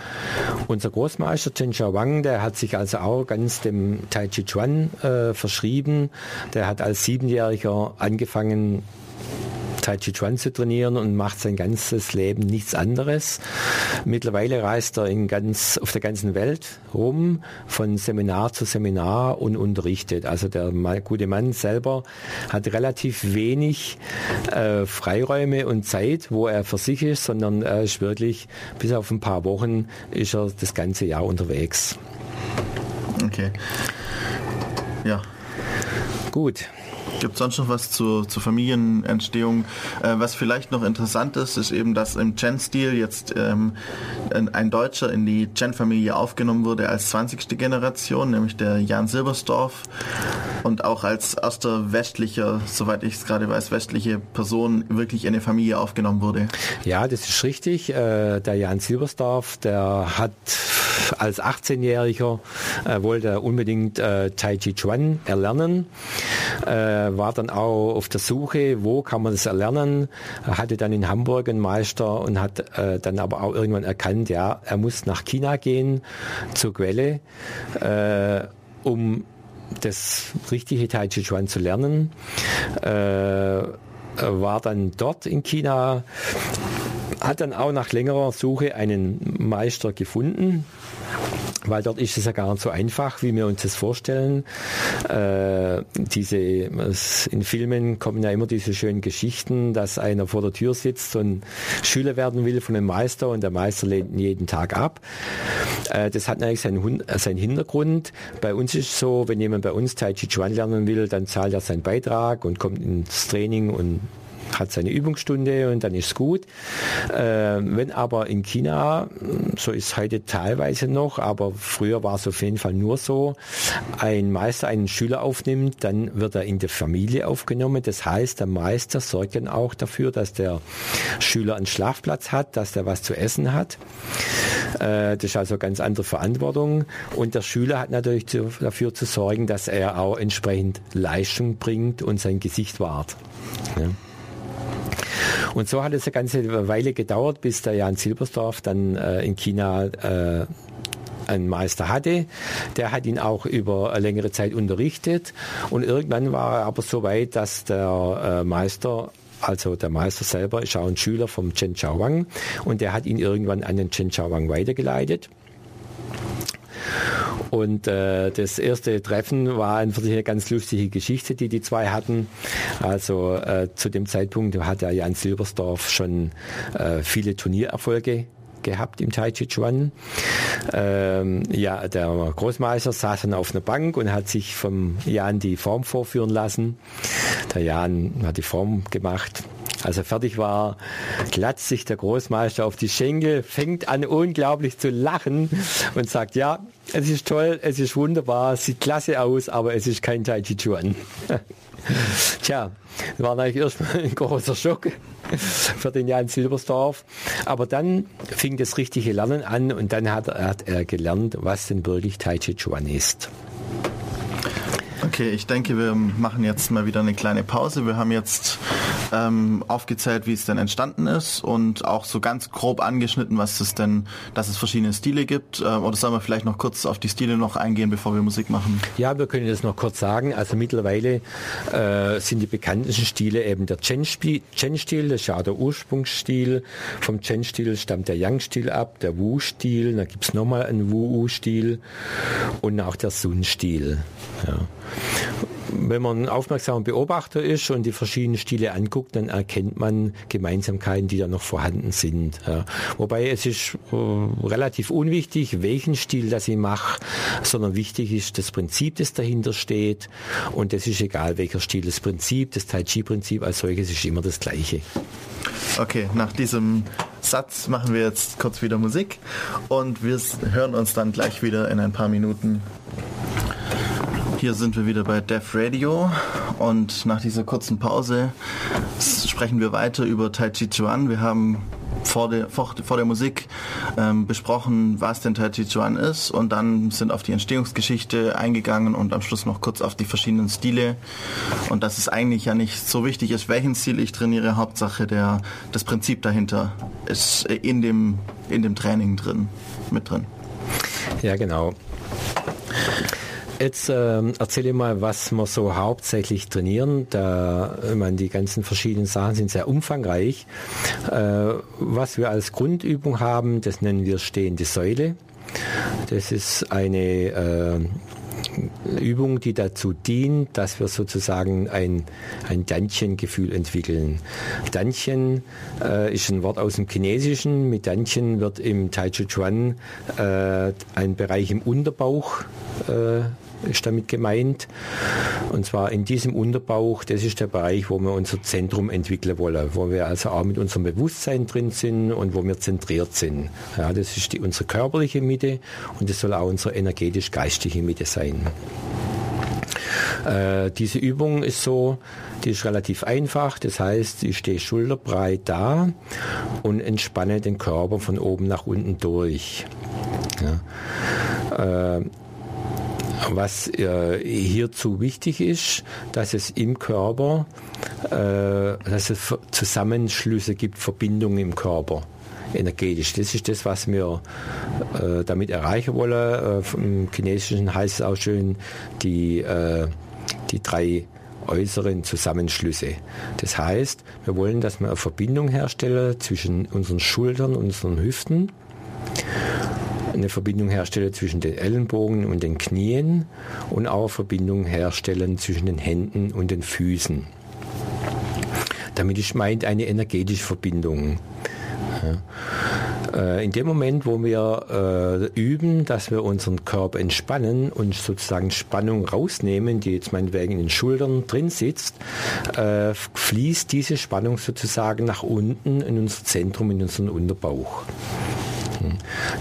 Unser Großmeister Chen Xiaowang, der hat sich also auch ganz dem Tai Chi Chuan äh, verschrieben. Der hat als Siebenjähriger angefangen, Tai Chi Chuan zu trainieren und macht sein ganzes Leben nichts anderes. Mittlerweile reist er in ganz, auf der ganzen Welt rum, von Seminar zu Seminar und unterrichtet. Also der gute Mann selber hat relativ wenig äh, Freiräume und Zeit, wo er für sich ist, sondern er ist wirklich bis auf ein paar Wochen ist er das ganze Jahr unterwegs. Okay. Ja. Gut. Gibt es sonst noch was zur, zur Familienentstehung? Äh, was vielleicht noch interessant ist, ist eben, dass im Chen-Stil jetzt ähm, ein Deutscher in die Chen-Familie aufgenommen wurde als 20. Generation, nämlich der Jan Silbersdorf und auch als erster westlicher, soweit ich es gerade weiß, westliche Person wirklich in eine Familie aufgenommen wurde. Ja, das ist richtig. Äh, der Jan Silbersdorf, der hat als 18-Jähriger äh, wollte unbedingt äh, Tai Chi Chuan erlernen. Äh, war dann auch auf der Suche, wo kann man das erlernen, hatte dann in Hamburg einen Meister und hat äh, dann aber auch irgendwann erkannt, ja, er muss nach China gehen, zur Quelle, äh, um das richtige Tai Chi Chuan zu lernen. Äh, war dann dort in China, hat dann auch nach längerer Suche einen Meister gefunden, weil dort ist es ja gar nicht so einfach, wie wir uns das vorstellen. Äh, diese, in Filmen kommen ja immer diese schönen Geschichten, dass einer vor der Tür sitzt und Schüler werden will von einem Meister und der Meister lehnt ihn jeden Tag ab. Äh, das hat natürlich seinen, seinen Hintergrund. Bei uns ist es so, wenn jemand bei uns Tai Chi Chuan lernen will, dann zahlt er seinen Beitrag und kommt ins Training und hat seine Übungsstunde und dann ist gut. Äh, wenn aber in China, so ist heute teilweise noch, aber früher war es auf jeden Fall nur so, ein Meister einen Schüler aufnimmt, dann wird er in der Familie aufgenommen. Das heißt, der Meister sorgt dann auch dafür, dass der Schüler einen Schlafplatz hat, dass der was zu essen hat. Äh, das ist also ganz andere Verantwortung. Und der Schüler hat natürlich dafür zu sorgen, dass er auch entsprechend Leistung bringt und sein Gesicht wahrt. Ja. Und so hat es eine ganze Weile gedauert, bis der Jan Silbersdorf dann äh, in China äh, einen Meister hatte. Der hat ihn auch über längere Zeit unterrichtet und irgendwann war er aber so weit, dass der äh, Meister also der Meister selber ist auch ein Schüler vom Chen Xiaowang und der hat ihn irgendwann an den Chen Xiaowang weitergeleitet. Und äh, das erste Treffen war einfach eine ganz lustige Geschichte, die die zwei hatten. Also äh, zu dem Zeitpunkt hat ja Jan Silbersdorf schon äh, viele Turniererfolge gehabt im Tai Chi Chuan. Ähm, ja, der Großmeister saß dann auf einer Bank und hat sich vom Jan die Form vorführen lassen. Der Jan hat die Form gemacht als er fertig war, klatzt sich der Großmeister auf die Schenkel, fängt an unglaublich zu lachen und sagt, ja, es ist toll, es ist wunderbar, sieht klasse aus, aber es ist kein Tai Chi Chuan. [laughs] Tja, das war natürlich erstmal ein großer Schock für den Jan Silbersdorf. Aber dann fing das richtige Lernen an und dann hat hat er gelernt, was denn wirklich Tai Chi Chuan ist. Okay, ich denke, wir machen jetzt mal wieder eine kleine Pause. Wir haben jetzt ähm, aufgezählt, wie es denn entstanden ist und auch so ganz grob angeschnitten, was es denn, dass es verschiedene Stile gibt. Ähm, oder sollen wir vielleicht noch kurz auf die Stile noch eingehen, bevor wir Musik machen? Ja, wir können das noch kurz sagen. Also mittlerweile äh, sind die bekanntesten Stile eben der Chen-Stil, das ist ja der Ursprungsstil. Vom Chen-Stil stammt der Yang-Stil ab, der Wu-Stil, dann gibt es nochmal einen Wu-Stil und auch der Sun-Stil. Ja. Wenn man aufmerksamer Beobachter ist und die verschiedenen Stile anguckt, dann erkennt man Gemeinsamkeiten, die da noch vorhanden sind. Ja. Wobei es ist äh, relativ unwichtig, welchen Stil das ich mache, sondern wichtig ist das Prinzip, das dahinter steht. Und das ist egal, welcher Stil. Das Prinzip, das Tai Chi-Prinzip als solches ist immer das gleiche. Okay, nach diesem Satz machen wir jetzt kurz wieder Musik und wir hören uns dann gleich wieder in ein paar Minuten. Hier sind wir wieder bei Def Radio und nach dieser kurzen Pause sprechen wir weiter über Tai Chi Chuan. Wir haben vor der, vor, vor der Musik ähm, besprochen, was denn Tai Chi Chuan ist und dann sind auf die Entstehungsgeschichte eingegangen und am Schluss noch kurz auf die verschiedenen Stile und dass es eigentlich ja nicht so wichtig ist, welchen Stil ich trainiere. Hauptsache der, das Prinzip dahinter ist in dem, in dem Training drin, mit drin. Ja, genau. Jetzt ähm, erzähle ich mal, was wir so hauptsächlich trainieren. Da, ich meine, die ganzen verschiedenen Sachen sind sehr umfangreich. Äh, was wir als Grundübung haben, das nennen wir stehende Säule. Das ist eine äh, Übung, die dazu dient, dass wir sozusagen ein, ein Dantchen-Gefühl entwickeln. Dantchen äh, ist ein Wort aus dem Chinesischen. Mit Dantchen wird im Tai Chi Chuan äh, ein Bereich im Unterbauch äh, ist damit gemeint. Und zwar in diesem Unterbauch, das ist der Bereich, wo wir unser Zentrum entwickeln wollen, wo wir also auch mit unserem Bewusstsein drin sind und wo wir zentriert sind. Ja, das ist die, unsere körperliche Mitte und das soll auch unsere energetisch-geistige Mitte sein. Äh, diese Übung ist so, die ist relativ einfach. Das heißt, ich stehe schulterbreit da und entspanne den Körper von oben nach unten durch. Ja. Äh, was äh, hierzu wichtig ist, dass es im Körper, äh, dass es Zusammenschlüsse gibt, Verbindungen im Körper energetisch. Das ist das, was wir äh, damit erreichen wollen. Äh, Im Chinesischen heißt es auch schön die, äh, die drei äußeren Zusammenschlüsse. Das heißt, wir wollen, dass wir eine Verbindung herstellen zwischen unseren Schultern und unseren Hüften eine Verbindung herstellen zwischen den Ellenbogen und den Knien und auch Verbindung herstellen zwischen den Händen und den Füßen. Damit ist meint eine energetische Verbindung. Äh, in dem Moment, wo wir äh, üben, dass wir unseren Körper entspannen und sozusagen Spannung rausnehmen, die jetzt meinetwegen in den Schultern drin sitzt, äh, fließt diese Spannung sozusagen nach unten in unser Zentrum, in unseren Unterbauch.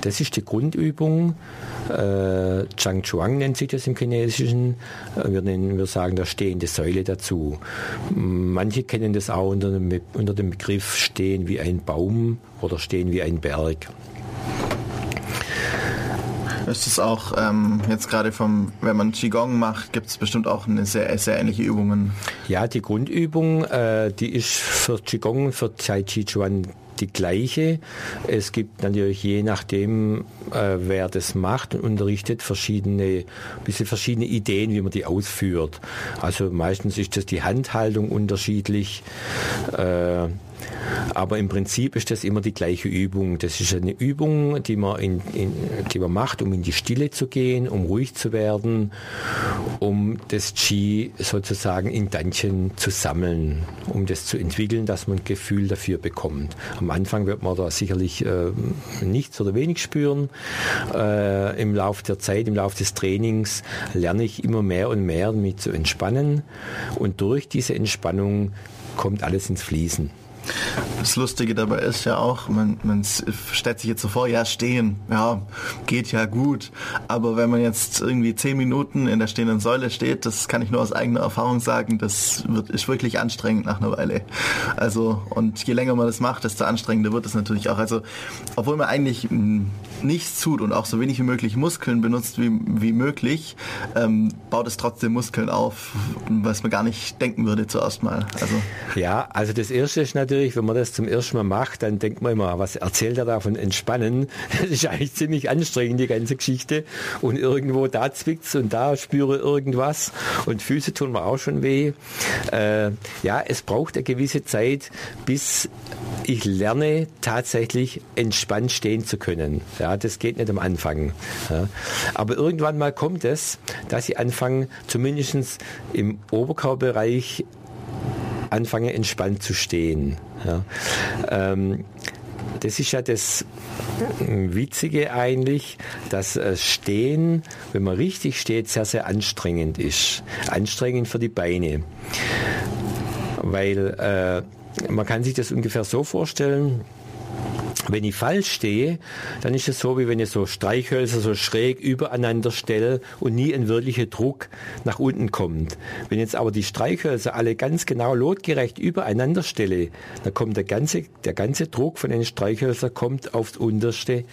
Das ist die Grundübung. Äh, Chang Chuang nennt sich das im Chinesischen. Äh, wir, nennen, wir sagen da stehende Säule dazu. Manche kennen das auch unter dem, unter dem Begriff stehen wie ein Baum oder stehen wie ein Berg. Ist es auch ähm, jetzt gerade vom, wenn man Qigong macht, gibt es bestimmt auch eine sehr, sehr ähnliche Übungen? Ja, die Grundübung, äh, die ist für Qigong, für Tai Chi Chuan die gleiche. Es gibt natürlich je nachdem, äh, wer das macht und unterrichtet, verschiedene, bisschen verschiedene Ideen, wie man die ausführt. Also meistens ist das die Handhaltung unterschiedlich. Äh, aber im Prinzip ist das immer die gleiche Übung. Das ist eine Übung, die man, in, in, die man macht, um in die Stille zu gehen, um ruhig zu werden, um das Qi sozusagen in Danchen zu sammeln, um das zu entwickeln, dass man ein Gefühl dafür bekommt. Am Anfang wird man da sicherlich äh, nichts oder wenig spüren. Äh, Im Laufe der Zeit, im Laufe des Trainings lerne ich immer mehr und mehr, mich zu entspannen. Und durch diese Entspannung kommt alles ins Fließen. Das Lustige dabei ist ja auch, man, man stellt sich jetzt so vor, ja, stehen, ja, geht ja gut. Aber wenn man jetzt irgendwie zehn Minuten in der stehenden Säule steht, das kann ich nur aus eigener Erfahrung sagen, das wird, ist wirklich anstrengend nach einer Weile. Also, und je länger man das macht, desto anstrengender wird es natürlich auch. Also, obwohl man eigentlich nichts tut und auch so wenig wie möglich Muskeln benutzt wie, wie möglich, ähm, baut es trotzdem Muskeln auf, was man gar nicht denken würde zuerst mal. Also. Ja, also das erste ist natürlich, wenn man das zum ersten Mal macht, dann denkt man immer, was erzählt er da von Entspannen? [laughs] Das ist eigentlich ziemlich anstrengend, die ganze Geschichte. Und irgendwo da zwickt's und da spüre irgendwas. Und Füße tun mir auch schon weh. Äh, ja, es braucht eine gewisse Zeit, bis ich lerne, tatsächlich entspannt stehen zu können. Ja, das geht nicht am Anfang. Ja. Aber irgendwann mal kommt es, dass ich anfange, zumindest im Oberkörperbereich anfange entspannt zu stehen. Ja. Ähm, das ist ja das Witzige eigentlich, dass Stehen, wenn man richtig steht, sehr, sehr anstrengend ist. Anstrengend für die Beine. Weil äh, man kann sich das ungefähr so vorstellen, wenn ich falsch stehe, dann ist es so, wie wenn ich so Streichhölzer so schräg übereinander stelle und nie ein wirklicher Druck nach unten kommt. Wenn jetzt aber die Streichhölzer alle ganz genau lotgerecht übereinander stelle, dann kommt der ganze, der ganze Druck von den Streichhölzern kommt aufs Unterste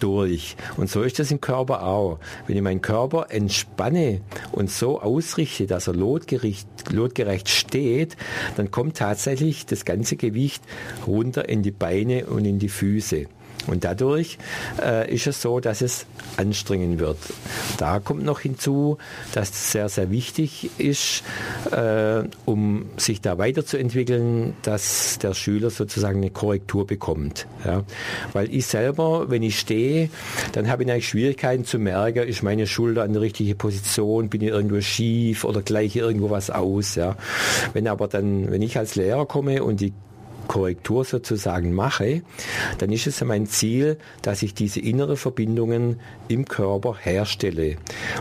durch. Und so ist das im Körper auch. Wenn ich meinen Körper entspanne und so ausrichte, dass er lotgerecht, lotgerecht steht, dann kommt tatsächlich das ganze Gewicht runter in die Beine und in die die Füße. Und dadurch äh, ist es so, dass es anstrengend wird. Da kommt noch hinzu, dass es sehr, sehr wichtig ist, äh, um sich da weiterzuentwickeln, dass der Schüler sozusagen eine Korrektur bekommt. Ja? Weil ich selber, wenn ich stehe, dann habe ich eigentlich Schwierigkeiten zu merken, ist meine Schulter an der richtigen Position, bin ich irgendwo schief oder gleiche irgendwo was aus. Ja? Wenn aber dann, wenn ich als Lehrer komme und die Korrektur sozusagen mache, dann ist es mein Ziel, dass ich diese innere Verbindungen im Körper herstelle.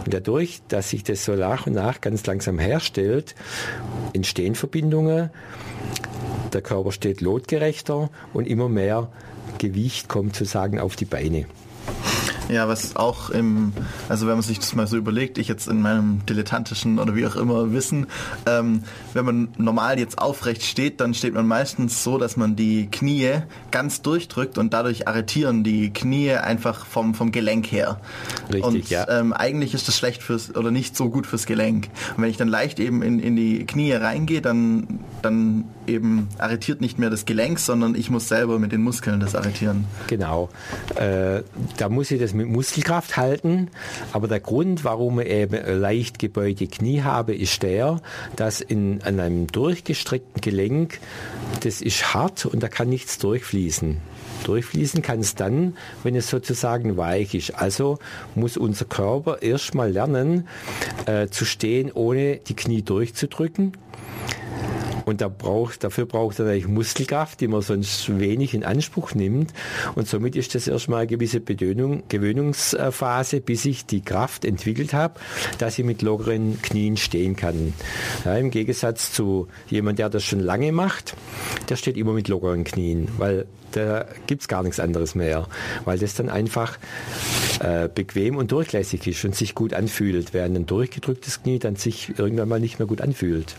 Und dadurch, dass sich das so nach und nach ganz langsam herstellt, entstehen Verbindungen, der Körper steht lotgerechter und immer mehr Gewicht kommt sozusagen auf die Beine. Ja, was auch im, also wenn man sich das mal so überlegt, ich jetzt in meinem dilettantischen oder wie auch immer Wissen, ähm, wenn man normal jetzt aufrecht steht, dann steht man meistens so, dass man die Knie ganz durchdrückt und dadurch arretieren die Knie einfach vom, vom Gelenk her. Richtig, und ja. ähm, eigentlich ist das schlecht fürs oder nicht so gut fürs Gelenk. Und wenn ich dann leicht eben in, in die Knie reingehe, dann, dann eben arretiert nicht mehr das Gelenk, sondern ich muss selber mit den Muskeln das arretieren. Genau. Äh, da muss ich das mit Muskelkraft halten. Aber der Grund, warum ich eben leicht gebeugte Knie habe, ist der, dass in, an einem durchgestreckten Gelenk, das ist hart und da kann nichts durchfließen. Durchfließen kann es dann, wenn es sozusagen weich ist. Also muss unser Körper erstmal lernen äh, zu stehen, ohne die Knie durchzudrücken und da braucht, dafür braucht er natürlich Muskelkraft, die man sonst wenig in Anspruch nimmt. Und somit ist das erstmal eine gewisse Bedönung, Gewöhnungsphase, bis ich die Kraft entwickelt habe, dass ich mit lockeren Knien stehen kann. Ja, Im Gegensatz zu jemand, der das schon lange macht, der steht immer mit lockeren Knien, weil da gibt es gar nichts anderes mehr, weil das dann einfach äh, bequem und durchlässig ist und sich gut anfühlt, während ein durchgedrücktes Knie dann sich irgendwann mal nicht mehr gut anfühlt.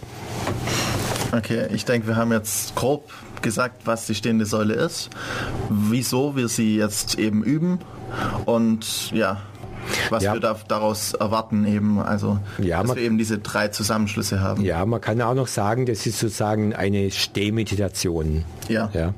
Okay, ich denke, wir haben jetzt grob gesagt, was die stehende Säule ist, wieso wir sie jetzt eben üben und ja, was ja. wir da, daraus erwarten eben, also ja, dass man, wir eben diese drei Zusammenschlüsse haben. Ja, man kann auch noch sagen, das ist sozusagen eine Stehmeditation. Ja. ja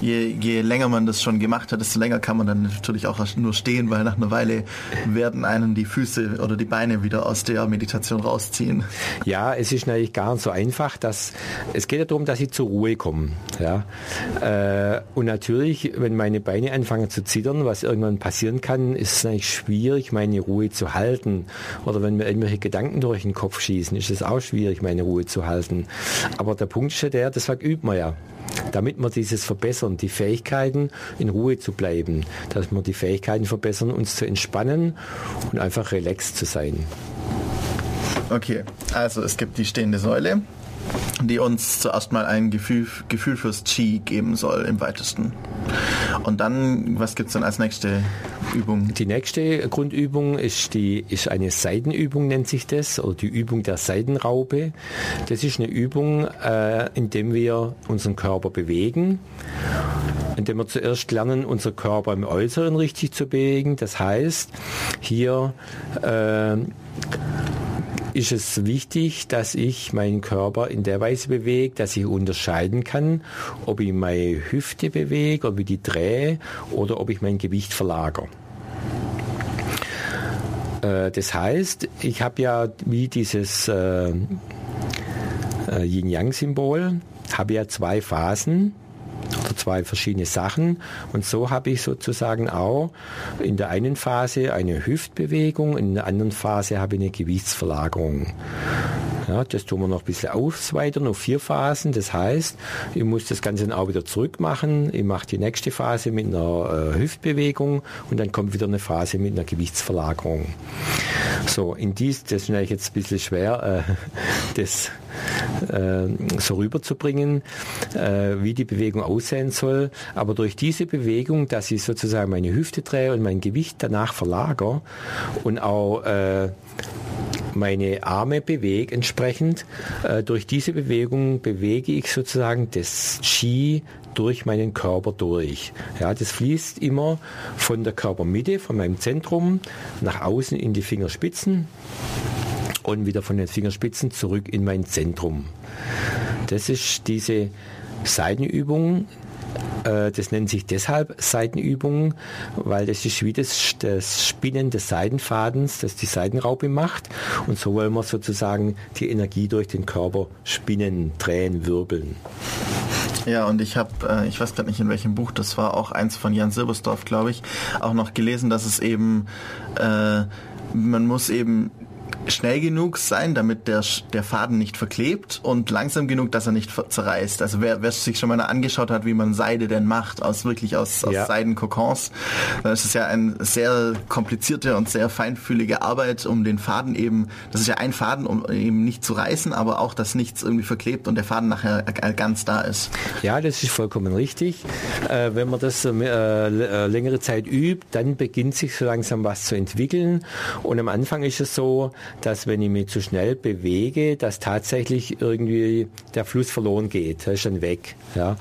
je, je länger man das schon gemacht hat, desto länger kann man dann natürlich auch nur stehen, weil nach einer Weile werden einen die Füße oder die Beine wieder aus der Meditation rausziehen. Ja, es ist natürlich gar nicht so einfach. Dass, es geht ja darum, dass ich zur Ruhe komme. Ja. Äh, und natürlich, wenn meine Beine anfangen zu zittern, was irgendwann passieren kann, ist es natürlich schwierig, meine Ruhe zu halten. Oder wenn mir irgendwelche Gedanken durch den Kopf schießen, ist es auch schwierig, meine Ruhe zu halten. Aber der Punkt ist ja der, das übt man ja damit wir dieses verbessern, die Fähigkeiten in Ruhe zu bleiben, dass wir die Fähigkeiten verbessern, uns zu entspannen und einfach relaxed zu sein. Okay, also es gibt die stehende Säule, die uns zuerst mal ein Gefühl, Gefühl fürs Qi geben soll im weitesten. Und dann, was gibt es dann als nächste Übung? Die nächste Grundübung ist, die, ist eine Seidenübung, nennt sich das, oder die Übung der Seidenraupe. Das ist eine Übung, äh, in der wir unseren Körper bewegen indem wir zuerst lernen, unser Körper im Äußeren richtig zu bewegen. Das heißt, hier äh, ist es wichtig, dass ich meinen Körper in der Weise bewege, dass ich unterscheiden kann, ob ich meine Hüfte bewege, ob ich die drehe oder ob ich mein Gewicht verlagere. Äh, das heißt, ich habe ja wie dieses äh, äh, Yin-Yang-Symbol, habe ja zwei Phasen oder zwei verschiedene Sachen. Und so habe ich sozusagen auch in der einen Phase eine Hüftbewegung, in der anderen Phase habe ich eine Gewichtsverlagerung. Ja, das tun wir noch ein bisschen ausweitern auf vier Phasen. Das heißt, ich muss das Ganze dann auch wieder zurück machen. Ich mache die nächste Phase mit einer äh, Hüftbewegung und dann kommt wieder eine Phase mit einer Gewichtsverlagerung. So, in dies, das ist jetzt ein bisschen schwer, äh, [laughs] das äh, so rüberzubringen, äh, wie die Bewegung aussehen soll. Aber durch diese Bewegung, dass ich sozusagen meine Hüfte drehe und mein Gewicht danach verlagere und auch äh, meine Arme bewege entsprechend. Äh, durch diese Bewegung bewege ich sozusagen das Qi durch meinen Körper durch. Ja, das fließt immer von der Körpermitte, von meinem Zentrum nach außen in die Fingerspitzen und wieder von den Fingerspitzen zurück in mein Zentrum. Das ist diese Seitenübung, äh, das nennt sich deshalb Seitenübungen, weil das ist wie das, das Spinnen des Seidenfadens, das die Seidenraupe macht. Und so wollen wir sozusagen die Energie durch den Körper spinnen, drehen, wirbeln. Ja, und ich habe, äh, ich weiß gerade nicht in welchem Buch, das war auch eins von Jan Silbersdorf, glaube ich, auch noch gelesen, dass es eben, äh, man muss eben schnell genug sein, damit der, der Faden nicht verklebt und langsam genug, dass er nicht zerreißt. Also wer, wer sich schon mal angeschaut hat, wie man Seide denn macht, aus wirklich aus, aus ja. Seidenkokons, dann ist es ja eine sehr komplizierte und sehr feinfühlige Arbeit, um den Faden eben, das ist ja ein Faden, um eben nicht zu reißen, aber auch, dass nichts irgendwie verklebt und der Faden nachher ganz da ist. Ja, das ist vollkommen richtig. Äh, wenn man das äh, äh, längere Zeit übt, dann beginnt sich so langsam was zu entwickeln und am Anfang ist es so, dass wenn ich mich zu schnell bewege, dass tatsächlich irgendwie der Fluss verloren geht. Er ist dann weg. Ja.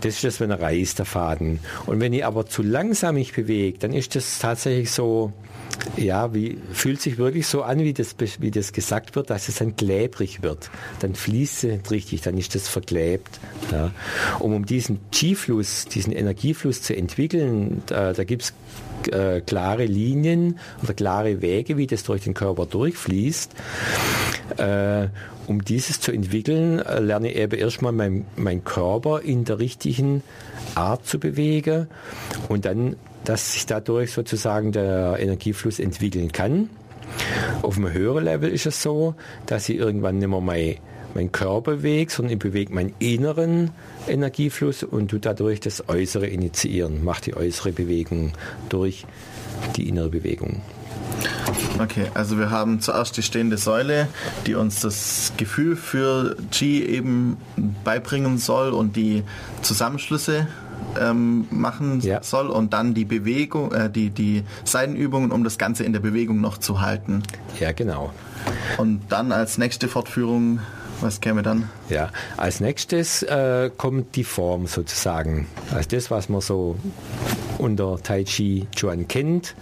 Das ist das, wenn er reißt, der Faden. Und wenn ich aber zu langsam mich bewege, dann ist das tatsächlich so, ja, wie, fühlt sich wirklich so an, wie das, wie das gesagt wird, dass es dann klebrig wird. Dann fließt es richtig, dann ist das verklebt. Ja. Und um diesen Qi-Fluss, diesen Energiefluss zu entwickeln, da, da gibt es äh, klare Linien oder klare Wege, wie das durch den Körper durchfließt. Äh, um dieses zu entwickeln, äh, lerne ich eben erstmal meinen mein Körper in der richtigen Art zu bewegen und dann, dass sich dadurch sozusagen der Energiefluss entwickeln kann. Auf einem höheren Level ist es so, dass ich irgendwann nicht mehr mein meinen Körper bewege, sondern ich bewege meinen inneren Energiefluss und tu dadurch das Äußere initiieren, mache die äußere Bewegung durch die innere Bewegung. Okay, also wir haben zuerst die stehende Säule, die uns das Gefühl für Qi eben beibringen soll und die Zusammenschlüsse ähm, machen ja. soll und dann die Bewegung, äh, die, die Seitenübungen, um das Ganze in der Bewegung noch zu halten. Ja, genau. Und dann als nächste Fortführung was käme dann? Ja, als nächstes äh, kommt die Form sozusagen. Also das, was man so unter Tai Chi Chuan kennt,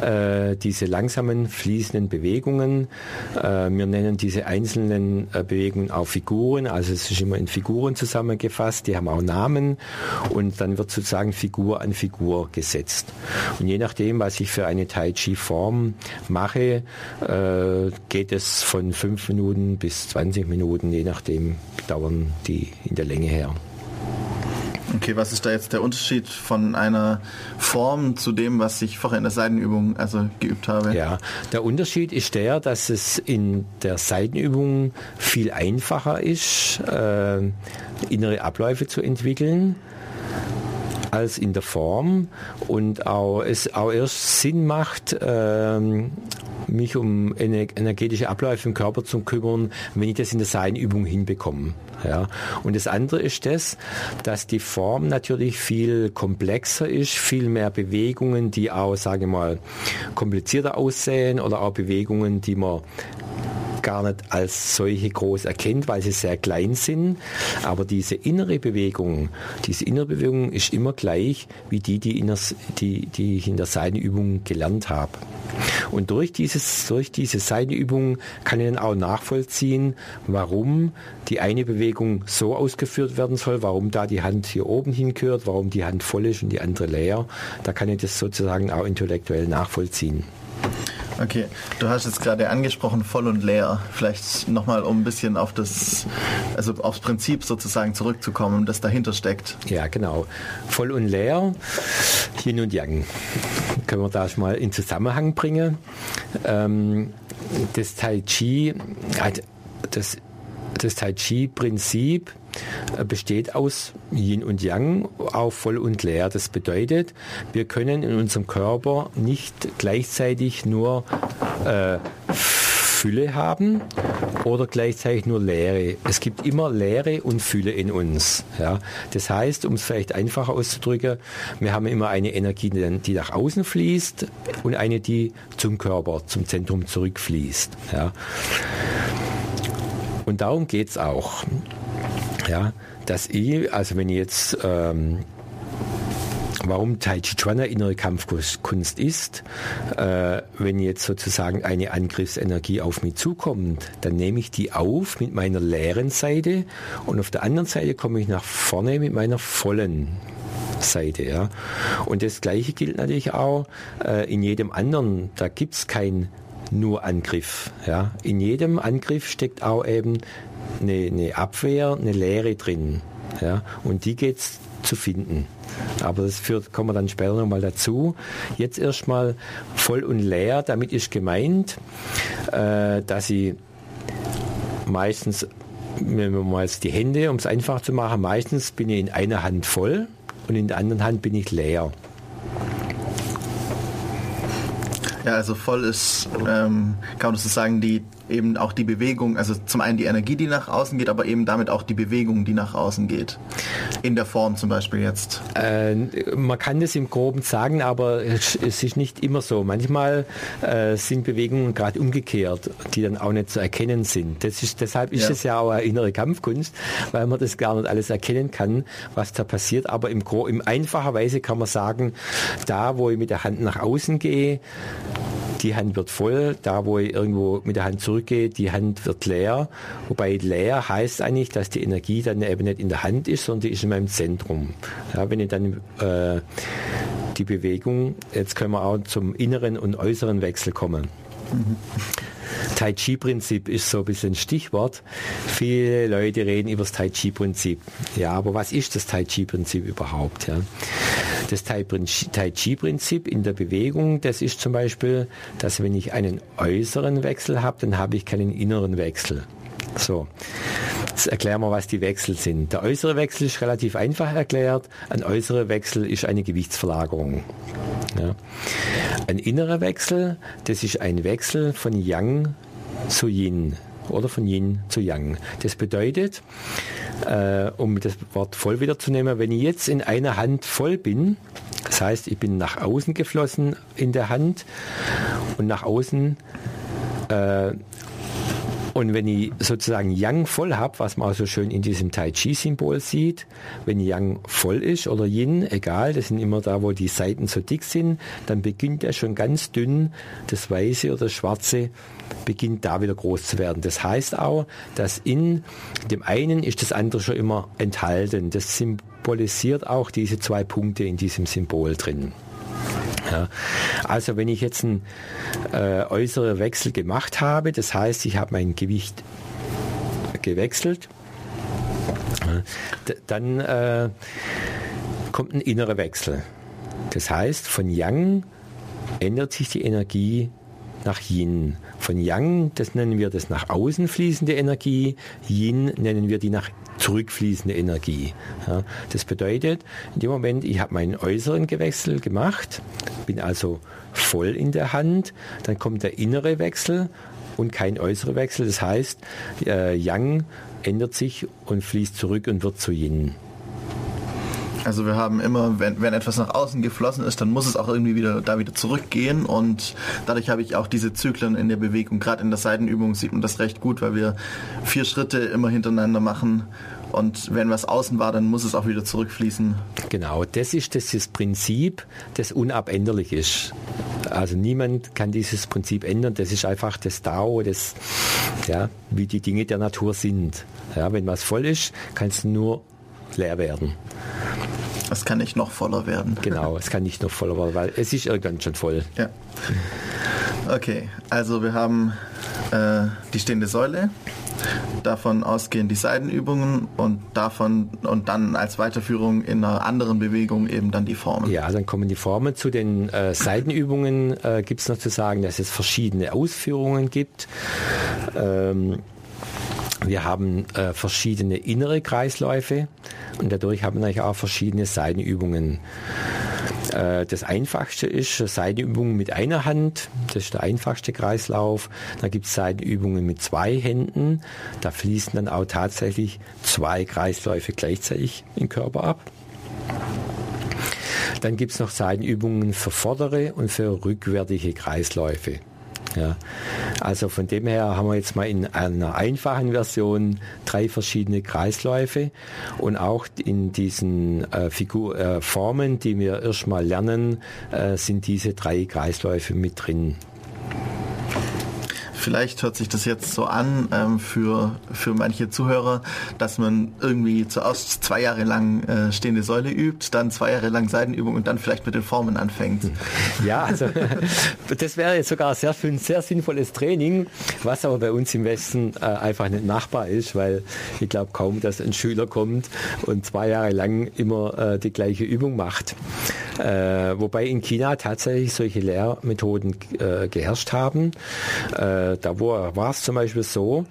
äh, diese langsamen fließenden Bewegungen. Äh, wir nennen diese einzelnen äh, Bewegungen auch Figuren, also es ist immer in Figuren zusammengefasst, die haben auch Namen und dann wird sozusagen Figur an Figur gesetzt. Und je nachdem, was ich für eine Tai Chi Form mache, äh, geht es von fünf Minuten bis 20 Minuten, je nachdem dauern die in der Länge her. Okay, was ist da jetzt der Unterschied von einer Form zu dem, was ich vorher in der Seitenübung also geübt habe? Ja, der Unterschied ist der, dass es in der Seitenübung viel einfacher ist, äh, innere Abläufe zu entwickeln als in der Form und auch, es auch erst Sinn macht, ähm, mich um energetische Abläufe im Körper zu kümmern, wenn ich das in der Seinübung hinbekomme. Ja. Und das andere ist das, dass die Form natürlich viel komplexer ist, viel mehr Bewegungen, die auch, sage ich mal, komplizierter aussehen oder auch Bewegungen, die man gar nicht als solche groß erkennt, weil sie sehr klein sind. Aber diese innere Bewegung, diese innere Bewegung ist immer gleich wie die, die, in der, die, die ich in der Seitenübung gelernt habe. Und durch, dieses, durch diese Seitenübung kann ich dann auch nachvollziehen, warum die eine Bewegung so ausgeführt werden soll, warum da die Hand hier oben hingehört, warum die Hand voll ist und die andere leer. Da kann ich das sozusagen auch intellektuell nachvollziehen. Okay, du hast jetzt gerade angesprochen, voll und leer. Vielleicht nochmal, um ein bisschen auf das, also aufs Prinzip sozusagen zurückzukommen, das dahinter steckt. Ja, genau. Voll und leer, Yin und Yang. Können wir da schon mal in Zusammenhang bringen. Ähm, das Tai Chi, das, das Tai Chi-Prinzip besteht aus Yin und Yang, auch voll und leer. Das bedeutet, wir können in unserem Körper nicht gleichzeitig nur äh, Fülle haben oder gleichzeitig nur Leere. Es gibt immer Leere und Fülle in uns. Ja. Das heißt, um es vielleicht einfacher auszudrücken, wir haben immer eine Energie, die nach außen fließt und eine, die zum Körper, zum Zentrum zurückfließt. Ja. Und darum geht es auch ja, dass ich, also wenn ich jetzt, ähm, warum Tai Chi Chuan eine innere Kampfkunst ist, äh, wenn jetzt sozusagen eine Angriffsenergie auf mich zukommt, dann nehme ich die auf mit meiner leeren Seite und auf der anderen Seite komme ich nach vorne mit meiner vollen Seite. Ja. Und das Gleiche gilt natürlich auch äh, in jedem anderen. Da gibt es kein nur Angriff. Ja. In jedem Angriff steckt auch eben eine, eine Abwehr, eine Lehre drin. Ja, und die geht es zu finden. Aber das führt, kommen wir dann später nochmal dazu. Jetzt erstmal voll und leer, damit ist gemeint, äh, dass sie meistens, wenn wir mal jetzt die Hände, um es einfach zu machen, meistens bin ich in einer Hand voll und in der anderen Hand bin ich leer. Ja, also voll ist, ähm, kann man so sagen, die eben auch die Bewegung, also zum einen die Energie, die nach außen geht, aber eben damit auch die Bewegung, die nach außen geht. In der Form zum Beispiel jetzt. Äh, man kann das im Groben sagen, aber es, ist nicht immer so. Manchmal äh, sind Bewegungen gerade umgekehrt, die dann auch nicht zu erkennen sind. Das ist, deshalb ist es ja. ja auch eine innere Kampfkunst, weil man das gar nicht alles erkennen kann, was da passiert. Aber im, im einfacher Weise kann man sagen, da wo ich mit der Hand nach außen gehe, die Hand wird voll, da wo ich irgendwo mit der Hand zurückgehe, die Hand wird leer. Wobei leer heißt eigentlich, dass die Energie dann eben nicht in der Hand ist, sondern die ist in meinem Zentrum. Ja, wenn ich dann äh, die Bewegung, jetzt können wir auch zum inneren und äußeren Wechsel kommen. Mhm. Tai Chi-Prinzip ist so ein bisschen ein Stichwort. Viele Leute reden über das Tai Chi-Prinzip. Ja, aber was ist das Tai Chi-Prinzip überhaupt? Ja? Das Tai Chi-Prinzip in der Bewegung, das ist zum Beispiel, dass wenn ich einen äußeren Wechsel habe, dann habe ich keinen inneren Wechsel. So, jetzt erklären wir, was die Wechsel sind. Der äußere Wechsel ist relativ einfach erklärt. Ein äußerer Wechsel ist eine Gewichtsverlagerung. Ja. Ein innerer Wechsel, das ist ein Wechsel von Yang zu Yin oder von Yin zu Yang. Das bedeutet, äh, um das Wort voll wiederzunehmen, wenn ich jetzt in einer Hand voll bin, das heißt, ich bin nach außen geflossen in der Hand und nach außen äh, und wenn ich sozusagen Yang voll habe, was man auch so schön in diesem Tai Chi-Symbol sieht, wenn Yang voll ist oder Yin, egal, das sind immer da, wo die Seiten so dick sind, dann beginnt er schon ganz dünn, das Weiße oder das Schwarze beginnt da wieder groß zu werden. Das heißt auch, dass in dem einen ist das andere schon immer enthalten. Das symbolisiert auch diese zwei Punkte in diesem Symbol drin. Ja. Also wenn ich jetzt einen äh, äußeren Wechsel gemacht habe, das heißt, ich habe mein Gewicht gewechselt, dann äh, kommt ein innerer Wechsel. Das heißt, von Yang ändert sich die Energie nach Yin. Von Yang, das nennen wir das nach außen fließende Energie, Yin nennen wir die nach zurückfließende Energie. Ja, das bedeutet, in dem Moment, ich habe meinen äußeren Gewechsel gemacht, bin also voll in der Hand, dann kommt der innere Wechsel und kein äußerer Wechsel. Das heißt, äh, Yang ändert sich und fließt zurück und wird zu Yin. Also wir haben immer, wenn, wenn etwas nach außen geflossen ist, dann muss es auch irgendwie wieder da wieder zurückgehen und dadurch habe ich auch diese Zyklen in der Bewegung. Gerade in der Seitenübung sieht man das recht gut, weil wir vier Schritte immer hintereinander machen und wenn was außen war, dann muss es auch wieder zurückfließen. Genau, das ist das, das Prinzip, das unabänderlich ist. Also niemand kann dieses Prinzip ändern. Das ist einfach das Dao, das, ja, wie die Dinge der Natur sind. Ja, wenn was voll ist, kann es nur leer werden. Es kann nicht noch voller werden. Genau, es kann nicht noch voller werden, weil es ist irgendwann schon voll. Ja. Okay, also wir haben äh, die stehende Säule, davon ausgehen die Seitenübungen und davon und dann als Weiterführung in einer anderen Bewegung eben dann die Formen. Ja, dann kommen die Formen. Zu den äh, Seitenübungen äh, gibt es noch zu sagen, dass es verschiedene Ausführungen gibt. Ähm, wir haben äh, verschiedene innere Kreisläufe und dadurch haben wir natürlich auch verschiedene Seitenübungen. Äh, das einfachste ist Seitenübungen mit einer Hand, das ist der einfachste Kreislauf. Dann gibt es Seitenübungen mit zwei Händen, da fließen dann auch tatsächlich zwei Kreisläufe gleichzeitig im Körper ab. Dann gibt es noch Seitenübungen für vordere und für rückwärtige Kreisläufe. Ja. Also von dem her haben wir jetzt mal in einer einfachen Version drei verschiedene Kreisläufe und auch in diesen äh, Figur, äh, Formen, die wir erstmal lernen, äh, sind diese drei Kreisläufe mit drin. Vielleicht hört sich das jetzt so an ähm, für, für manche Zuhörer, dass man irgendwie zuerst zwei Jahre lang äh, stehende Säule übt, dann zwei Jahre lang Seitenübung und dann vielleicht mit den Formen anfängt. [laughs] Ja, also [laughs] das wäre jetzt sogar sehr, ein sehr sinnvolles Training, was aber bei uns im Westen äh, einfach nicht machbar ist, weil ich glaube kaum, dass ein Schüler kommt und zwei Jahre lang immer äh, die gleiche Übung macht. Äh, wobei in China tatsächlich solche Lehrmethoden äh, geherrscht haben. Äh, da war es zum Beispiel so,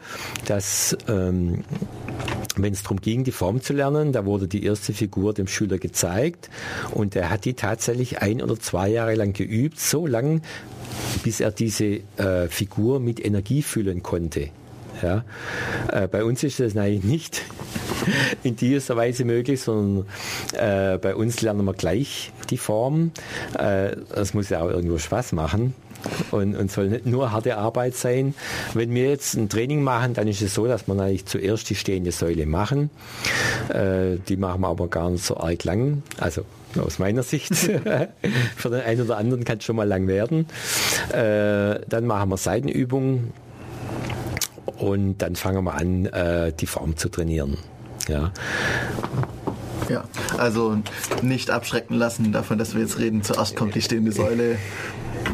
dass ähm, wenn es darum ging, die Form zu lernen, da wurde die erste Figur dem Schüler gezeigt und er hat die tatsächlich ein oder zwei Jahre lang geübt, so lang, bis er diese äh, Figur mit Energie füllen konnte. Ja. Äh, bei uns ist das eigentlich nicht [laughs] in dieser Weise möglich, sondern äh, bei uns lernen wir gleich die Form. Äh, das muss ja auch irgendwo Spaß machen und, und soll nicht nur harte Arbeit sein. Wenn wir jetzt ein Training machen, dann ist es so, dass wir eigentlich zuerst die stehende Säule machen. Äh, die machen wir aber gar nicht so arg lang. Also aus meiner Sicht. [laughs] Für den einen oder anderen kann es schon mal lang werden. Äh, dann machen wir Seitenübungen und dann fangen wir an, äh, die Form zu trainieren. Ja. Ja, also nicht abschrecken lassen davon, dass wir jetzt reden. Zuerst kommt die stehende Säule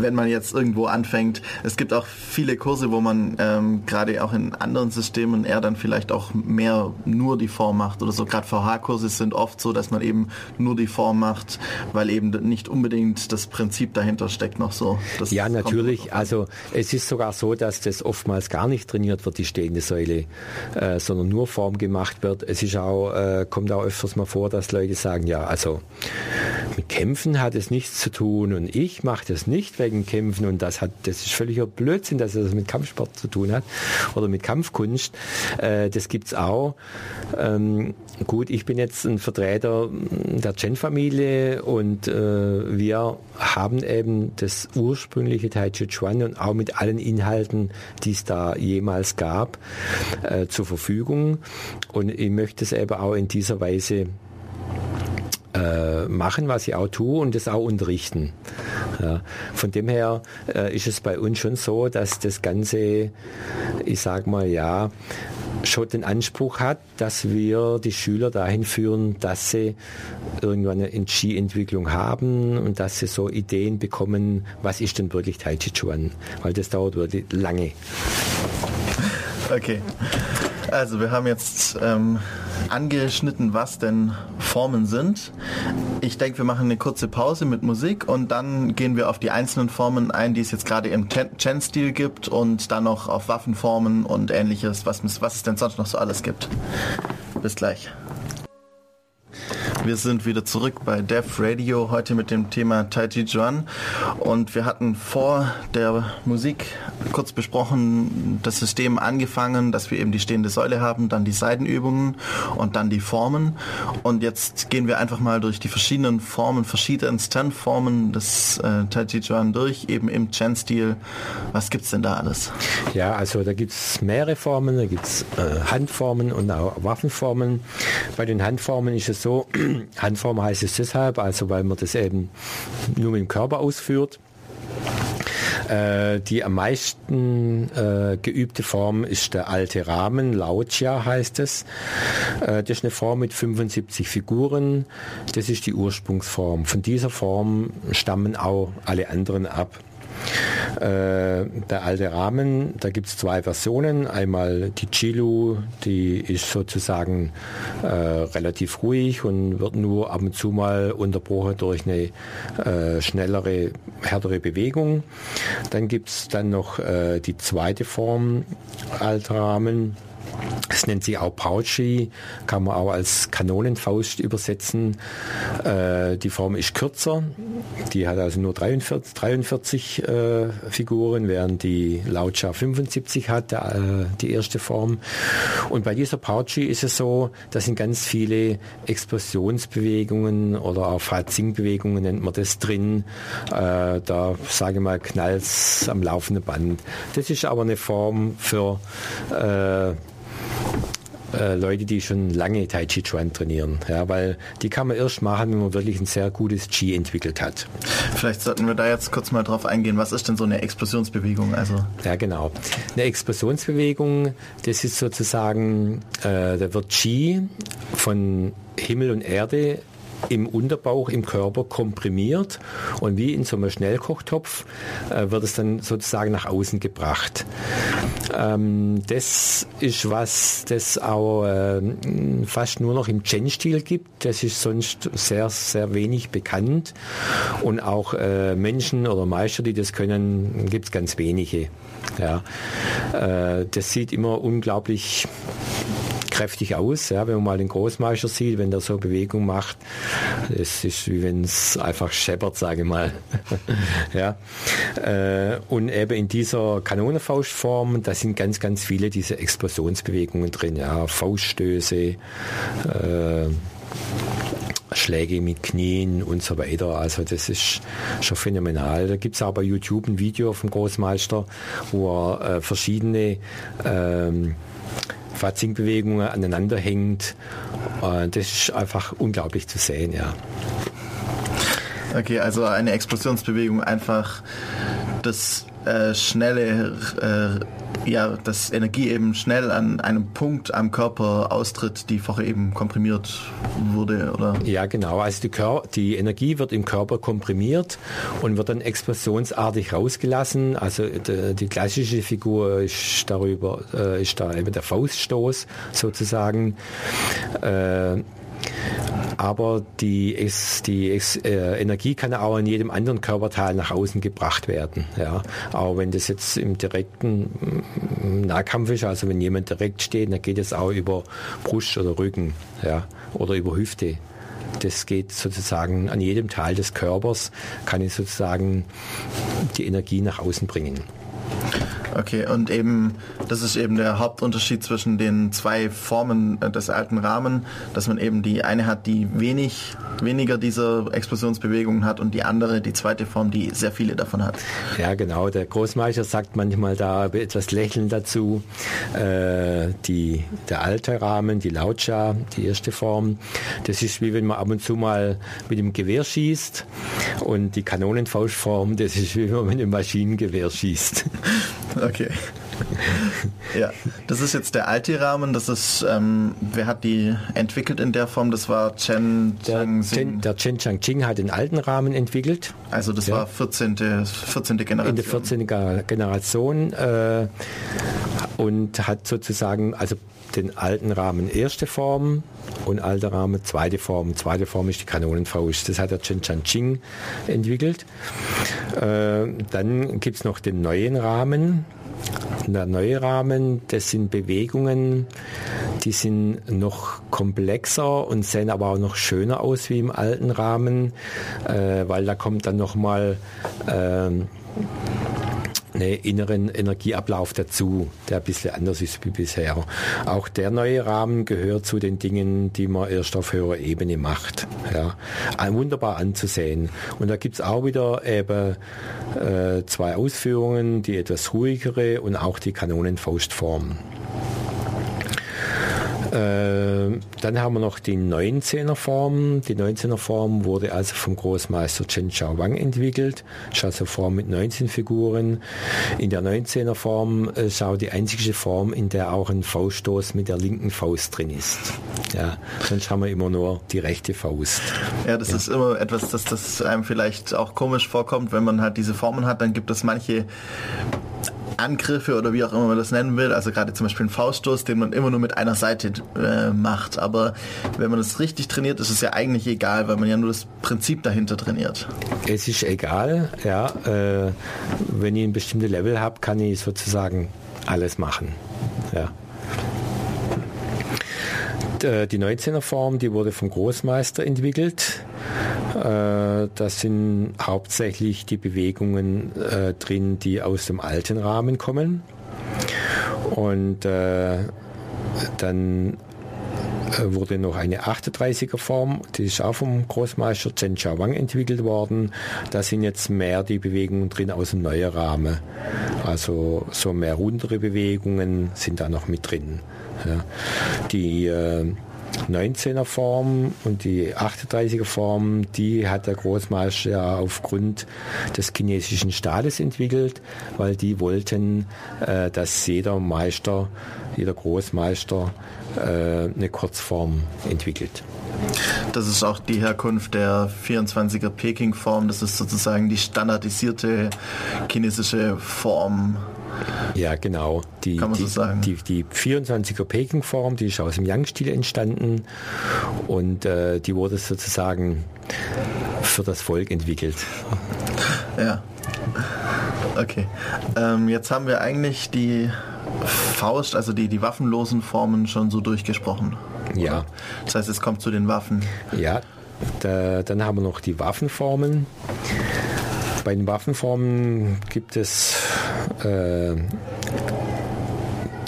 wenn man jetzt irgendwo anfängt. Es gibt auch viele Kurse, wo man ähm, gerade auch in anderen Systemen eher dann vielleicht auch mehr nur die Form macht oder so. Gerade VH-Kurse sind oft so, dass man eben nur die Form macht, weil eben nicht unbedingt das Prinzip dahinter steckt noch so. Das ja, natürlich. Also es ist sogar so, dass das oftmals gar nicht trainiert wird, die stehende Säule, äh, sondern nur Form gemacht wird. Es ist auch, äh, kommt auch öfters mal vor, dass Leute sagen, ja, also mit Kämpfen hat es nichts zu tun und ich mache das nicht wegen Kämpfen und das hat, das ist völliger Blödsinn, dass das mit Kampfsport zu tun hat oder mit Kampfkunst. Äh, das gibt's auch. Ähm, gut, ich bin jetzt ein Vertreter der Chen-Familie und äh, wir haben eben das ursprüngliche Tai Chi Chuan und auch mit allen Inhalten, die es da jemals gab, äh, zur Verfügung. Und ich möchte es eben auch in dieser Weise äh, machen, was ich auch tue und das auch unterrichten. Ja. Von dem her äh, ist es bei uns schon so, dass das Ganze, ich sag mal ja, schon den Anspruch hat, dass wir die Schüler dahin führen, dass sie irgendwann eine Ski-Entwicklung haben und dass sie so Ideen bekommen, was ist denn wirklich Tai Chi Chuan, weil das dauert wirklich lange. Okay. Also wir haben jetzt ähm, angeschnitten, was denn Formen sind. Ich denke, wir machen eine kurze Pause mit Musik und dann gehen wir auf die einzelnen Formen ein, die es jetzt gerade im Chen-Stil gibt und dann noch auf Waffenformen und ähnliches, was, was es denn sonst noch so alles gibt. Bis gleich. Wir sind wieder zurück bei Dev Radio, heute mit dem Thema Tai Chi Chuan. Und wir hatten vor der Musik kurz besprochen, das System angefangen, dass wir eben die stehende Säule haben, dann die Seitenübungen und dann die Formen. Und jetzt gehen wir einfach mal durch die verschiedenen Formen, verschiedensten Formen des äh, Tai Chi Chuan durch, eben im Chen-Stil. Was gibt's denn da alles? Ja, also da gibt's mehrere Formen, da gibt's äh, Handformen und auch Waffenformen. Bei den Handformen ist es so, [clears throat] Handform heißt es deshalb, also weil man das eben nur mit dem Körper ausführt. Äh, die am meisten äh, geübte Form ist der alte Rahmen, Laotia heißt es. Äh, das ist eine Form mit 75 Figuren. Das ist die Ursprungsform. Von dieser Form stammen auch alle anderen ab. Äh, der alte Rahmen, da gibt es zwei Versionen. Einmal die Chilu, die ist sozusagen äh, relativ ruhig und wird nur ab und zu mal unterbrochen durch eine äh, schnellere, härtere Bewegung. Dann gibt es dann noch äh, die zweite Form, alter Rahmen es nennt sich auch Pauci, kann man auch als Kanonenfaust übersetzen. Äh, die Form ist kürzer, die hat also nur 43, 43 äh, Figuren, während die Laucha 75 hat, äh, die erste Form. Und bei dieser Pauci ist es so, da sind ganz viele Explosionsbewegungen oder auch Fazing-Bewegungen nennt man das drin. Äh, da sage ich mal Knalls am laufenden Band. Das ist aber eine Form für äh, Leute, die schon lange Tai Chi Chuan trainieren, ja, weil die kann man erst machen, wenn man wirklich ein sehr gutes Chi entwickelt hat. Vielleicht sollten wir da jetzt kurz mal drauf eingehen. Was ist denn so eine Explosionsbewegung? Also ja, genau. Eine Explosionsbewegung, das ist sozusagen, äh, da wird Chi von Himmel und Erde im Unterbauch, im Körper komprimiert und wie in so einem Schnellkochtopf äh, wird es dann sozusagen nach außen gebracht. Ähm, das ist was, das auch äh, fast nur noch im Chen-Stil gibt. Das ist sonst sehr, sehr wenig bekannt und auch äh, Menschen oder Meister, die das können, gibt es ganz wenige. Ja. Äh, das sieht immer unglaublich kräftig aus, ja, wenn man mal den Großmeister sieht, wenn der so Bewegung macht. Es ist wie wenn es einfach scheppert, sage ich mal. [laughs] ja. Äh, und eben in dieser Kanonenfaustform, da sind ganz, ganz viele diese Explosionsbewegungen drin, ja, Fauststöße, äh, Schläge mit Knien und so weiter. Also das ist schon phänomenal. Da gibt es aber YouTube ein Video vom Großmeister, wo er äh, verschiedene ähm, Fazingbewegungen aneinander hängt. Äh, das ist einfach unglaublich zu sehen, ja. Okay, also eine Explosionsbewegung einfach das äh, schnelle äh, ja, dass Energie eben schnell an einem Punkt am Körper austritt, die vorher eben komprimiert wurde, oder? Ja, genau. Also die, Kör die Energie wird im Körper komprimiert und wird dann explosionsartig rausgelassen. Also die, die klassische Figur ist darüber, äh, ist da eben der Fauststoß sozusagen. Äh, aber die, die äh, Energie kann auch in jedem anderen Körperteil nach außen gebracht werden. Ja. Auch wenn das jetzt im direkten mm, Nahkampf ist, also wenn jemand direkt steht, dann geht es auch über Brust oder Rücken ja, oder über Hüfte. Das geht sozusagen an jedem Teil des Körpers, kann ich sozusagen die Energie nach außen bringen. Okay, und eben, das ist eben der Hauptunterschied zwischen den zwei Formen äh, des alten Rahmen, dass man eben die eine hat, die wenig, weniger dieser Explosionsbewegungen hat und die andere, die zweite Form, die sehr viele davon hat. Ja, genau. Der Großmeister sagt manchmal da etwas Lächeln dazu. Äh, die, der alte Rahmen, die Lautscha, die erste Form, das ist wie wenn man ab und zu mal mit dem Gewehr schießt und die Kanonenfaustform, das ist wie wenn man mit einem Maschinengewehr schießt. [laughs] [laughs] Okay. ja, das ist jetzt der alte Rahmen. Das ist, ähm, wer hat die entwickelt in der Form? Das war Chen Chang Chen, Der Chen Changqing hat den alten Rahmen entwickelt. Also das ja. war 14. 14. Generation. In der 14. Generation äh, und hat sozusagen, also den alten Rahmen erste Form und alter Rahmen zweite Form. Zweite Form ist die Kanonenfaust. Das hat der Chen Changqing entwickelt. Äh, dann gibt es noch den neuen Rahmen. Der neue Rahmen, das sind Bewegungen, die sind noch komplexer und sehen aber auch noch schöner aus wie im alten Rahmen, äh, weil da kommt dann nochmal ähm, einen inneren Energieablauf dazu, der ein bisschen anders ist wie bisher. Auch der neue Rahmen gehört zu den Dingen, die man erst auf höherer Ebene macht. Ja. Wunderbar anzusehen. Und da gibt es auch wieder eben äh, zwei Ausführungen, die etwas ruhigere und auch die Kanonenfaustform. Äh, dann haben wir noch die 19er Form. Die 19er Form wurde also vom Großmeister Chen Chao Wang entwickelt. Ist also Form mit 19 Figuren. In der 19er Form äh, ist auch die einzige Form, in der auch ein Fauststoß mit der linken Faust drin ist. Ja, sonst haben wir immer nur die rechte Faust. Ja, das ja. ist immer etwas, dass das einem vielleicht auch komisch vorkommt, wenn man halt diese Formen hat, dann gibt es manche Angriffe oder wie auch immer man das nennen will, also gerade zum Beispiel ein Fauststoß, den man immer nur mit einer Seite äh, macht. Aber wenn man das richtig trainiert, ist es ja eigentlich egal, weil man ja nur das Prinzip dahinter trainiert. Es ist egal, ja. Äh, wenn ich ein bestimmtes Level habe, kann ich sozusagen alles machen. Ja. Äh, die 19er Form, die wurde vom Großmeister entwickelt. Äh, das sind hauptsächlich die Bewegungen äh, drin, die aus dem alten Rahmen kommen. Und dann wurde noch eine 38er Form, die ist auch vom Großmeister Chen Wang entwickelt worden. Da sind jetzt mehr die Bewegungen drin aus dem neuen Rahmen. Also so mehr rundere Bewegungen sind da noch mit drin. Ja. Die äh, 19er Form und die 38er Form, die hat der Großmeister ja aufgrund des chinesischen Staates entwickelt, weil die wollten, äh, dass jeder Meister, jeder Großmeister äh, eine Kurzform entwickelt. Das ist auch die Herkunft der 24er Peking-Form. Das ist sozusagen die standardisierte chinesische Form ja, genau. Die, Kann man die, so sagen. Die, die 24er Peking-Form, die ist aus dem Yang-Stil entstanden und äh, die wurde sozusagen für das Volk entwickelt. Ja. Okay. Ähm, jetzt haben wir eigentlich die Faust, also die, die waffenlosen Formen schon so durchgesprochen. Ja. Das heißt, es kommt zu den Waffen. Ja. Da, dann haben wir noch die Waffenformen. Bei den Waffenformen gibt es äh,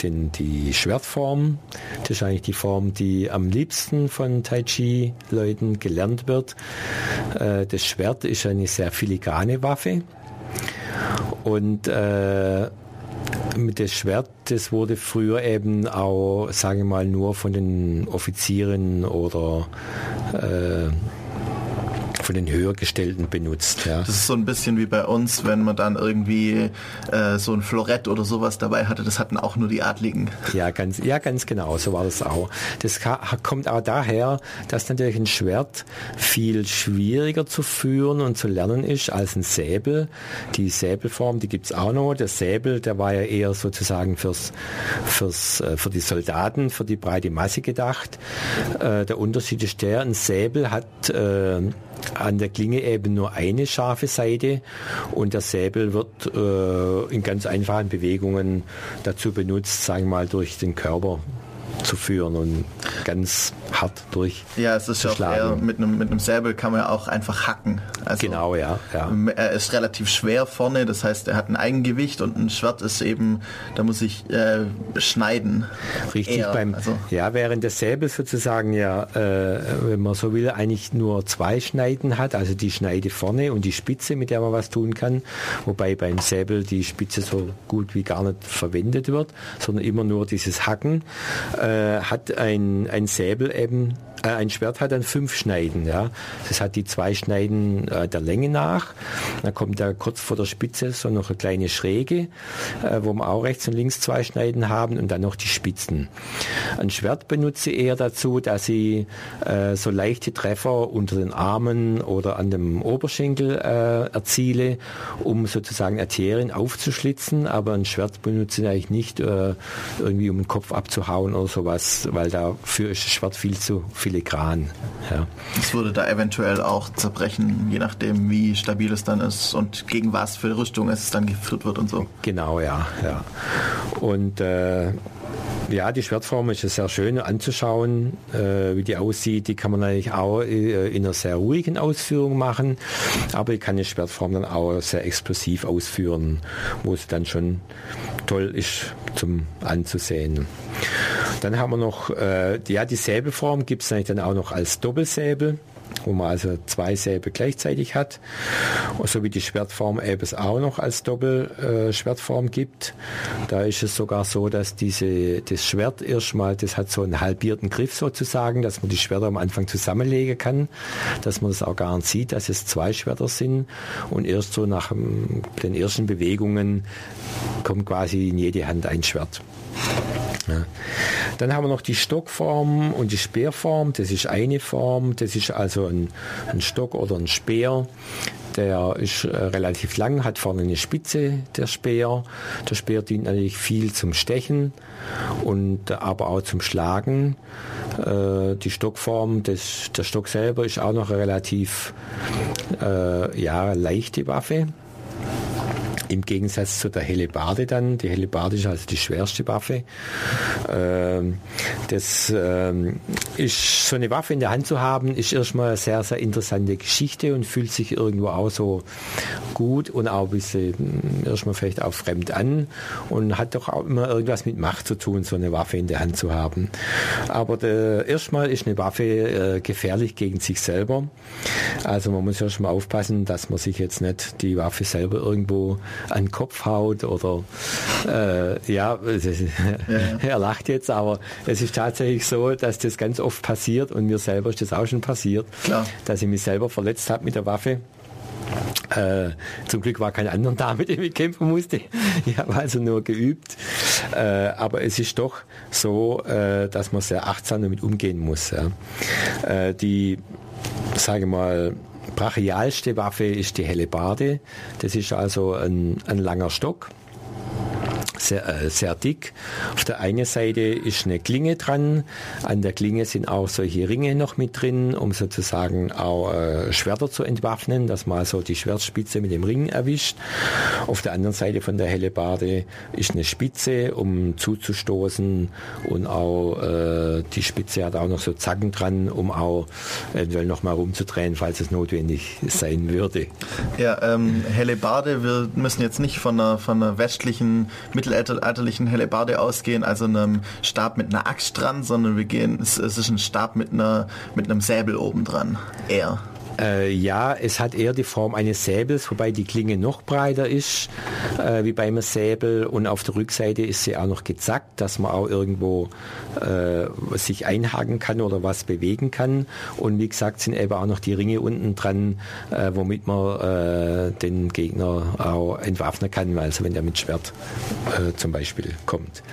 den, die Schwertform. Das ist eigentlich die Form, die am liebsten von Tai Chi-Leuten gelernt wird. Äh, das Schwert ist eine sehr filigrane Waffe. Und äh, mit dem Schwert, das wurde früher eben auch, sage ich mal, nur von den Offizieren oder äh, von den Höhergestellten benutzt. Ja. Das ist so ein bisschen wie bei uns, wenn man dann irgendwie äh, so ein Florett oder sowas dabei hatte. Das hatten auch nur die Adligen. Ja, ganz, ja, ganz genau, so war das auch. Das kommt auch daher, dass natürlich ein Schwert viel schwieriger zu führen und zu lernen ist als ein Säbel. Die Säbelform, die gibt es auch noch. Der Säbel, der war ja eher sozusagen fürs, fürs, äh, für die Soldaten, für die breite Masse gedacht. Äh, der Unterschied ist der, ein Säbel hat äh, an der Klinge eben nur eine scharfe Seite und der Säbel wird äh, in ganz einfachen Bewegungen dazu benutzt, sagen wir mal, durch den Körper zu führen und ganz hart durch. Ja, es ist ja auch eher mit einem, mit einem Säbel kann man ja auch einfach hacken. Also genau, ja, ja. Er ist relativ schwer vorne, das heißt, er hat ein Eigengewicht und ein Schwert ist eben, da muss ich äh, schneiden. Richtig, eher. beim, also. ja, während der Säbel sozusagen ja, äh, wenn man so will, eigentlich nur zwei Schneiden hat, also die Schneide vorne und die Spitze, mit der man was tun kann, wobei beim Säbel die Spitze so gut wie gar nicht verwendet wird, sondern immer nur dieses Hacken. Äh, äh, hat ein, ein Säbel eben, ein Schwert hat dann fünf Schneiden. Ja. Das hat die zwei Schneiden äh, der Länge nach. Dann kommt da kurz vor der Spitze so noch eine kleine Schräge, äh, wo wir auch rechts und links zwei Schneiden haben und dann noch die Spitzen. Ein Schwert benutze ich eher dazu, dass ich äh, so leichte Treffer unter den Armen oder an dem Oberschenkel äh, erziele, um sozusagen Arterien aufzuschlitzen. Aber ein Schwert benutze ich eigentlich nicht äh, irgendwie, um den Kopf abzuhauen oder sowas, weil dafür ist das Schwert viel zu filigran. Ja. Es würde da eventuell auch zerbrechen, je nachdem, wie stabil es dann ist und gegen was für Rüstung es dann geführt wird und so. Genau, ja. ja. Und äh, Ja, die Schwertform ist sehr schön anzuschauen, äh, wie die aussieht. Die kann man natürlich auch äh, in einer sehr ruhigen Ausführung machen, aber ich kann die Schwertform dann auch sehr explosiv ausführen, wo es dann schon toll ist zum anzusehen. Dann haben wir noch, äh, ja, die Säbelform gibt es natürlich dann auch noch als Doppelsäbel wo man also zwei Säbel gleichzeitig hat, so wie die Schwertform eben es auch noch als Doppelschwertform äh, gibt. Da ist es sogar so, dass diese, das Schwert erstmal, das hat so einen halbierten Griff sozusagen, dass man die Schwerter am Anfang zusammenlegen kann, dass man das auch gar nicht sieht, dass es zwei Schwerter sind und erst so nach den ersten Bewegungen kommt quasi in jede Hand ein Schwert. Ja. Dann haben wir noch die Stockform und die Speerform. Das ist eine Form. Das ist also ein, ein Stock oder ein Speer. Der ist äh, relativ lang, hat vorne eine Spitze, der Speer. Der Speer dient natürlich viel zum Stechen und äh, aber auch zum Schlagen. Äh, die Stockform, des, der Stock selber ist auch noch eine relativ äh, ja, leichte Waffe. Im Gegensatz zu der Hellebarde dann. Die Hellebarde ist also die schwerste Waffe. Ähm, das ähm, ist so eine Waffe in der Hand zu haben, ist erstmal eine sehr, sehr interessante Geschichte und fühlt sich irgendwo auch so gut und auch ein bisschen hm, erstmal vielleicht auch fremd an und hat doch auch immer irgendwas mit Macht zu tun, so eine Waffe in der Hand zu haben. Aber erstmal ist eine Waffe äh, gefährlich gegen sich selber. Also man muss erstmal aufpassen, dass man sich jetzt nicht die Waffe selber irgendwo an Kopf haut oder äh, ja, ja, [laughs] er lacht jetzt, aber es ist tatsächlich so, dass das ganz oft passiert und mir selber ist das auch schon passiert, Klar. dass ich mich selber verletzt habe mit der Waffe. Äh, zum Glück war kein anderer [laughs] da, mit dem ich kämpfen musste. Ich habe also nur geübt. Äh, aber es ist doch so, äh, dass man sehr achtsam damit umgehen muss. Ja. Äh, die, sage mal, brachialste Waffe ist die Hellebarde. Das ist also ein, ein langer Stock sehr, äh, sehr dick. Auf der einen Seite ist eine Klinge dran. An der Klinge sind auch solche Ringe noch mit drin, um sozusagen auch äh, Schwerter zu entwaffnen, dass man also die Schwertspitze mit dem Ring erwischt. Auf der anderen Seite von der Hellebarde ist eine Spitze, um zuzustoßen und auch äh, die Spitze hat auch noch so Zacken dran, um auch eventuell noch mal rumzudrehen, falls es notwendig sein würde. Ja, ähm, Hellebarde, wir müssen jetzt nicht von einer, von einer westlichen Mittel mittelalterlichen Hellebarde ausgehen, also einem Stab mit einer Axt dran, sondern wir gehen, es, es ist ein Stab mit einer mit einem Säbel oben dran. Eher. Äh, ja, es hat eher die Form eines Säbels, wobei die Klinge noch breiter ist, äh, wie beim Säbel. Und auf der Rückseite ist sie auch noch gezackt, dass man auch irgendwo äh, sich einhaken kann oder was bewegen kann. Und wie gesagt, sind eben auch noch die Ringe unten dran, äh, womit man äh, den Gegner auch entwaffnen kann, also wenn der mit Schwert äh, zum Beispiel kommt.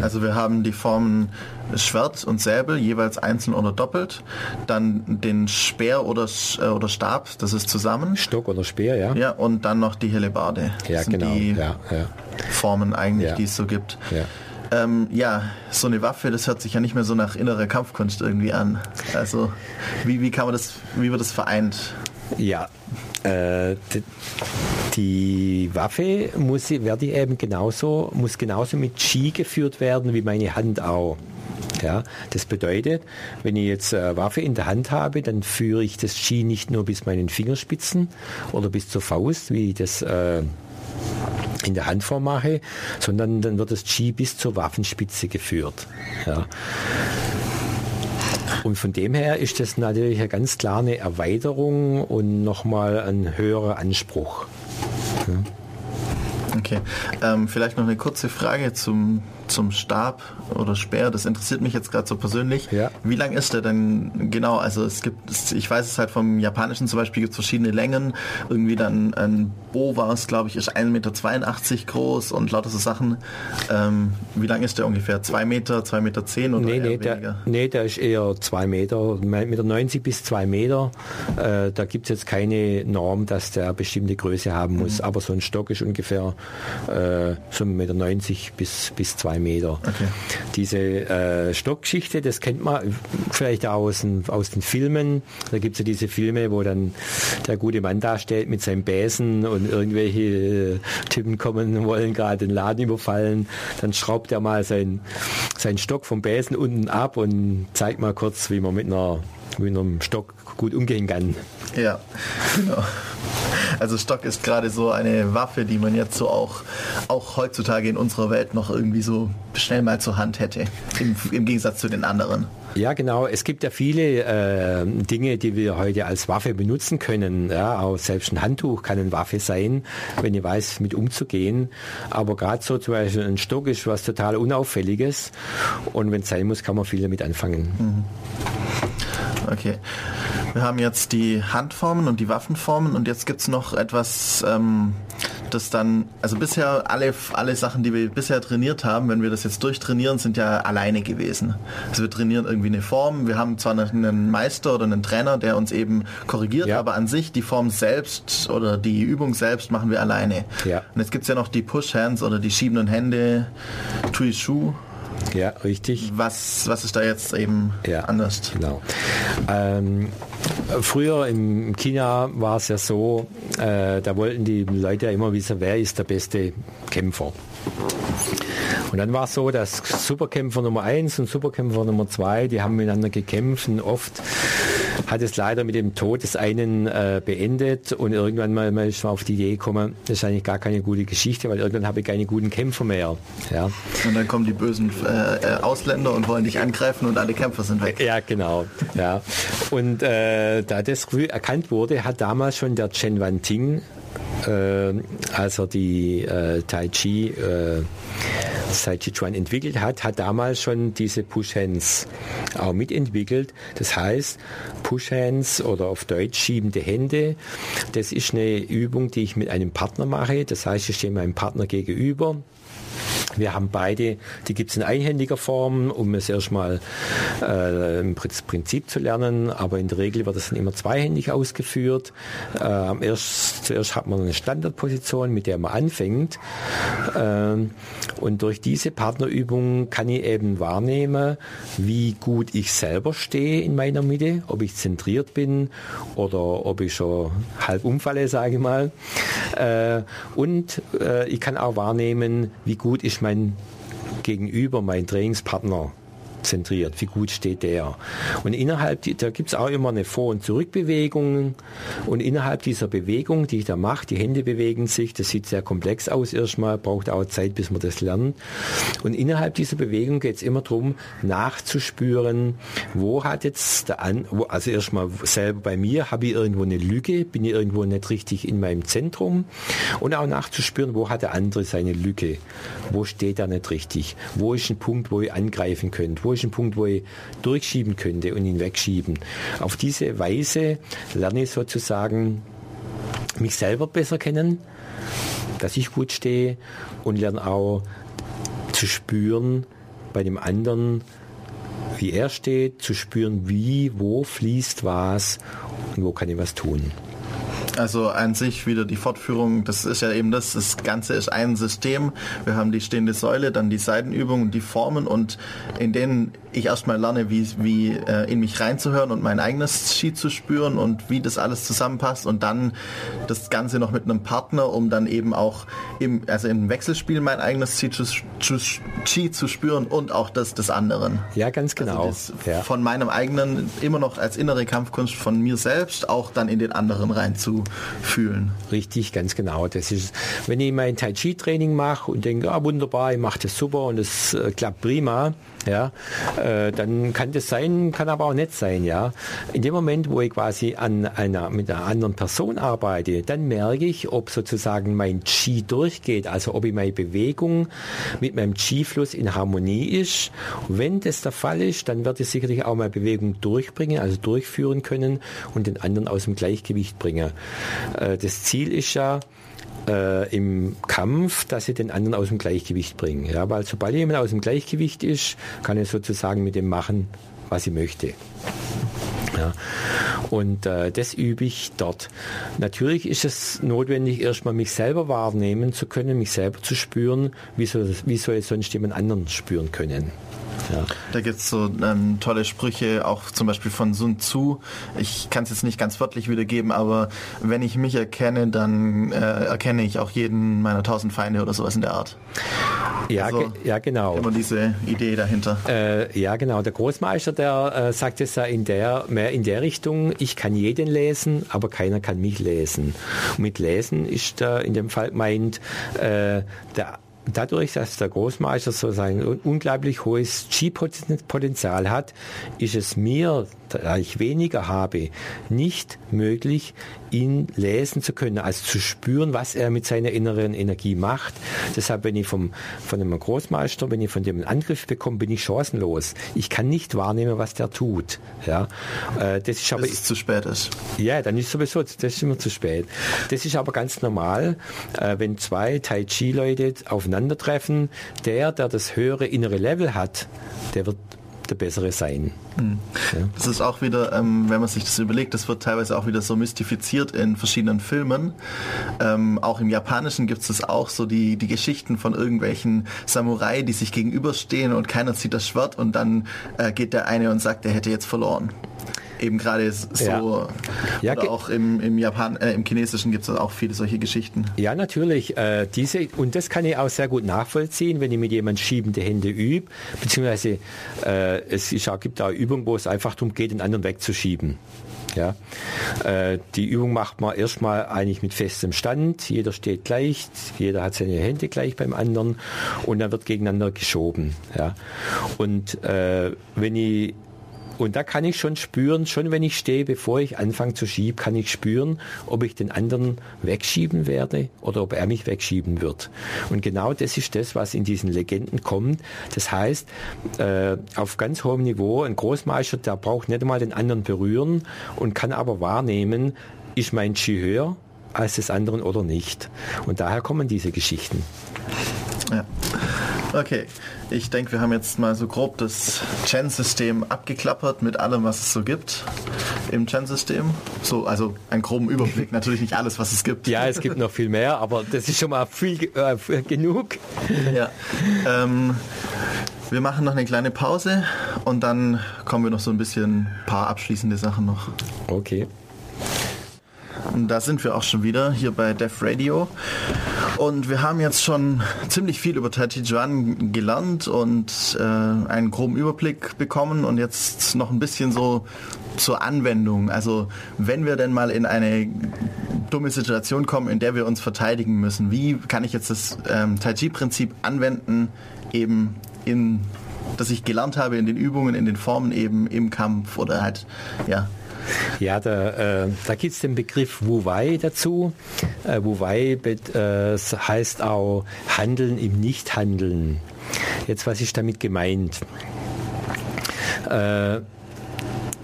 Also wir haben die Formen Schwert und Säbel, jeweils einzeln oder doppelt. Dann den Speer oder, äh, oder Stab, das ist zusammen. Stock oder Speer, ja. Ja, und dann noch die Hellebarde. Ja, das genau. Die ja, ja. Formen eigentlich, ja. die es so gibt. Ja. Ähm, ja, so eine Waffe, das hört sich ja nicht mehr so nach innerer Kampfkunst irgendwie an. Also, wie, wie kann man das, wie wird das vereint? Ja, äh, die Waffe muss, werde eben genauso, muss genauso mit Ski geführt werden wie meine Hand auch. Ja, das bedeutet, wenn ich jetzt eine Waffe in der Hand habe, dann führe ich das Ski nicht nur bis meinen Fingerspitzen oder bis zur Faust, wie ich das äh, in der Handform mache, sondern dann wird das Ski bis zur Waffenspitze geführt. Ja. Und von dem her ist das natürlich ganz klar eine Erweiterung und nochmal ein höherer Anspruch. Ja. Okay, ähm, vielleicht noch eine kurze Frage zum zum Stab oder Speer, das interessiert mich jetzt gerade so persönlich. Ja. Wie lang ist der denn genau? Also es gibt, ich weiß es halt vom Japanischen zum Beispiel, gibt es verschiedene Längen. Irgendwie dann ein Bo war es, glaube ich, ist 1,82 Meter groß und lauter so Sachen. Ähm, wie lang ist der ungefähr? 2 Meter, 2 Meter 10 oder nee, nee, der, nee, der ist eher 2 Meter, 1,90 Meter bis 2 Meter. Äh, da gibt es jetzt keine Norm, dass der bestimmte Größe haben muss. Mhm. Aber so ein Stock ist ungefähr äh, so 1,90 Meter bis, bis 2 Meter. Meter. Okay. Diese äh, Stockgeschichte, das kennt man vielleicht aus den, aus den Filmen. Da gibt es ja diese Filme, wo dann der gute Mann da steht mit seinem Bäsen und irgendwelche äh, Typen kommen wollen gerade den Laden überfallen. Dann schraubt er mal seinen, seinen Stock vom Bäsen unten ab und zeigt mal kurz, wie man mit einer mit einem Stock gut umgehen kann. Ja, [laughs] genau. Also Stock ist gerade so eine Waffe, die man jetzt so auch, auch heutzutage in unserer Welt noch irgendwie so schnell mal zur Hand hätte, im, im Gegensatz zu den anderen. Ja, genau. Es gibt ja viele äh, Dinge, die wir heute als Waffe benutzen können. Ja, auch selbst ein Handtuch kann eine Waffe sein, wenn ich weiß, mit umzugehen. Aber gerade so zum Beispiel ein Stock ist was total Unauffälliges. Und wenn es sein muss, kann man viel damit anfangen. Mhm. Okay. Wir haben jetzt die Handformen und die Waffenformen und jetzt gibt es noch etwas, ähm, das dann, also bisher alle, alle Sachen, die wir bisher trainiert haben, wenn wir das jetzt durchtrainieren, sind ja alleine gewesen. Also wir trainieren irgendwie eine Form, wir haben zwar einen Meister oder einen Trainer, der uns eben korrigiert, ja. aber an sich die Form selbst oder die Übung selbst machen wir alleine. Ja. Und jetzt gibt es ja noch die Push-Hands oder die schiebenden Hände, Tui Shu. Ja, richtig. Was, was ist da jetzt eben ja, anders? Genau. Ähm, früher im China war es ja so, äh, da wollten die Leute ja immer wissen, wer ist der beste Kämpfer. Und dann war es so, dass Superkämpfer Nummer 1 und Superkämpfer Nummer 2, die haben miteinander gekämpft und oft hat es leider mit dem Tod des einen äh, beendet und irgendwann mal, mal ist man auf die Idee gekommen, das ist eigentlich gar keine gute Geschichte, weil irgendwann habe ich keine guten Kämpfer mehr. Ja. Und dann kommen die bösen äh, äh Ausländer und wollen dich angreifen und alle Kämpfer sind weg. Ja, genau. Ja. Und äh, da das früh erkannt wurde, hat damals schon der Chen Wanting äh, als er die äh, Tai Chi äh, Tai Chi Chuan entwickelt hat, hat damals schon diese Push Hands auch mitentwickelt. Das heißt, Push Hands oder auf Deutsch schiebende Hände, das ist eine Übung, die ich mit einem Partner mache. Das heißt, ich stehe meinem Partner gegenüber wir haben beide, die gibt es in einhändiger Form, um es erstmal äh, im Prinzip zu lernen, aber in der Regel wird es dann immer zweihändig ausgeführt. Äh, erst, zuerst hat man eine Standardposition, mit der man anfängt. Äh, und durch diese Partnerübung kann ich eben wahrnehmen, wie gut ich selber stehe in meiner Mitte, ob ich zentriert bin oder ob ich schon halb umfalle, sage ich mal. Äh, und äh, ich kann auch wahrnehmen, wie gut ich mein Gegenüber, mein Trainingspartner zentriert. Wie gut steht der? Und innerhalb, da gibt es auch immer eine Vor- und Zurückbewegung. Und innerhalb dieser Bewegung, die ich da mache, die Hände bewegen sich, das sieht sehr komplex aus erstmal, braucht auch Zeit, bis man das lernt. Und innerhalb dieser Bewegung geht es immer darum, nachzuspüren, wo hat jetzt der An, wo, also erstmal selber bei mir, habe ich irgendwo eine Lücke, bin ich irgendwo nicht richtig in meinem Zentrum und auch nachzuspüren, wo hat der andere seine Lücke, wo steht er nicht richtig, wo ist ein Punkt, wo ich angreifen könnte, wo ist ein Punkt, wo ich durchschieben könnte und ihn wegschieben. Auf diese Weise lerne ich sozusagen mich selber besser kennen, dass ich gut stehe und lerne auch zu spüren bei dem anderen, wie er steht, zu spüren, wie, wo fließt was und wo kann ich was tun. Also an sich wieder die Fortführung, das ist ja eben das, das Ganze ist ein System. Wir haben die stehende Säule, dann die Seitenübungen, die Formen und in denen ich erstmal lerne, wie, wie äh, in mich reinzuhören und mein eigenes Ski zu spüren und wie das alles zusammenpasst und dann das Ganze noch mit einem Partner, um dann eben auch im, also im Wechselspiel mein eigenes Ski zu, zu, Ski zu spüren und auch das des anderen. Ja, ganz also genau. Also ja. Von meinem eigenen, immer noch als innere Kampfkunst von mir selbst, auch dann in den anderen reinzufühlen. Richtig, ganz genau. Das ist, wenn ich mein Tai Chi Training mache und denke, ah, wunderbar, ich mache das super und es äh, klappt prima, ja, äh, dann kann das sein, kann aber auch nicht sein, ja. In dem Moment, wo ich quasi an einer, mit einer anderen Person arbeite, dann merke ich, ob sozusagen mein Qi durchgeht, also ob ich meine Bewegung mit meinem Qi-Fluss in Harmonie ist. wenn das der Fall ist, dann werde ich sicherlich auch meine Bewegung durchbringen, also durchführen können und den anderen aus dem Gleichgewicht bringen. Äh, das Ziel ist ja, äh, im Kampf, dass sie den anderen aus dem Gleichgewicht bringen. Ja, weil sobald jemand aus dem Gleichgewicht ist, kann er sozusagen mit dem machen, was sie möchte. Ja. Und äh, das übe ich dort. Natürlich ist es notwendig, erstmal mich selber wahrnehmen zu können, mich selber zu spüren. Wie soll, wie soll ich sonst jemand anderen spüren können? Ja. Da gibt es so ähm, tolle Sprüche, auch zum Beispiel von Sun Tzu. Ich kann es jetzt nicht ganz wörtlich wiedergeben, aber wenn ich mich erkenne, dann äh, erkenne ich auch jeden meiner tausend Feinde oder sowas in der Art. Ja, also, ge ja genau. Immer diese Idee dahinter. Äh, ja, genau. Der Großmeister, der äh, sagt es ja in der, mehr in der Richtung, ich kann jeden lesen, aber keiner kann mich lesen. Und mit lesen ist da in dem Fall meint, äh, der dadurch, dass der Großmeister so ein unglaublich hohes Chi-Potenzial hat, ist es mir, da ich weniger habe, nicht möglich, ihn lesen zu können, also zu spüren, was er mit seiner inneren Energie macht. Deshalb, wenn ich vom, von einem Großmeister, wenn ich von dem einen Angriff bekomme, bin ich chancenlos. Ich kann nicht wahrnehmen, was der tut. Ja, äh, das ist aber, Bis es zu spät ist. Ja, dann ist sowieso, das ist immer zu spät. Das ist aber ganz normal, äh, wenn zwei Tai Chi-Leute aufeinandertreffen, der, der das höhere innere Level hat, der wird der bessere sein. Hm. Ja. Das ist auch wieder, ähm, wenn man sich das überlegt, das wird teilweise auch wieder so mystifiziert in verschiedenen Filmen. Ähm, auch im Japanischen gibt es auch so die, die Geschichten von irgendwelchen Samurai, die sich gegenüberstehen und keiner zieht das Schwert und dann äh, geht der eine und sagt, er hätte jetzt verloren eben gerade so ja. Ja, oder auch im, im Japan, äh, im Chinesischen gibt es auch viele solche Geschichten. Ja, natürlich. Äh, diese, und das kann ich auch sehr gut nachvollziehen, wenn ich mit jemandem schiebende Hände übe, beziehungsweise äh, es ist, gibt auch Übungen, wo es einfach darum geht, den anderen wegzuschieben. Ja, äh, die Übung macht man erstmal eigentlich mit festem Stand. Jeder steht gleich, jeder hat seine Hände gleich beim anderen und dann wird gegeneinander geschoben. Ja, und äh, wenn ich und da kann ich schon spüren, schon wenn ich stehe, bevor ich anfange zu schieben, kann ich spüren, ob ich den anderen wegschieben werde oder ob er mich wegschieben wird. Und genau das ist das, was in diesen Legenden kommt. Das heißt, äh, auf ganz hohem Niveau, ein Großmeister, der braucht nicht einmal den anderen berühren und kann aber wahrnehmen, ist mein Chi höher als des anderen oder nicht. Und daher kommen diese Geschichten. Ja. Okay, ich denke, wir haben jetzt mal so grob das Chen-System abgeklappert mit allem, was es so gibt im Chen-System. So, also einen groben Überblick, natürlich nicht alles, was es gibt. Ja, es gibt noch viel mehr, aber das ist schon mal viel äh, genug. Ja. Ähm, wir machen noch eine kleine Pause und dann kommen wir noch so ein bisschen ein paar abschließende Sachen noch. Okay. Und da sind wir auch schon wieder hier bei Def Radio. Und wir haben jetzt schon ziemlich viel über Tai Chi Chuan gelernt und äh, einen groben Überblick bekommen und jetzt noch ein bisschen so zur Anwendung. Also wenn wir denn mal in eine dumme Situation kommen, in der wir uns verteidigen müssen, wie kann ich jetzt das ähm, Tai Chi-Prinzip anwenden, eben in das ich gelernt habe in den Übungen, in den Formen eben im Kampf oder halt, ja, ja, da, äh, da gibt es den Begriff Wu Wei dazu. Äh, Wu Wei äh, heißt auch Handeln im Nichthandeln. Jetzt, was ist damit gemeint? Äh,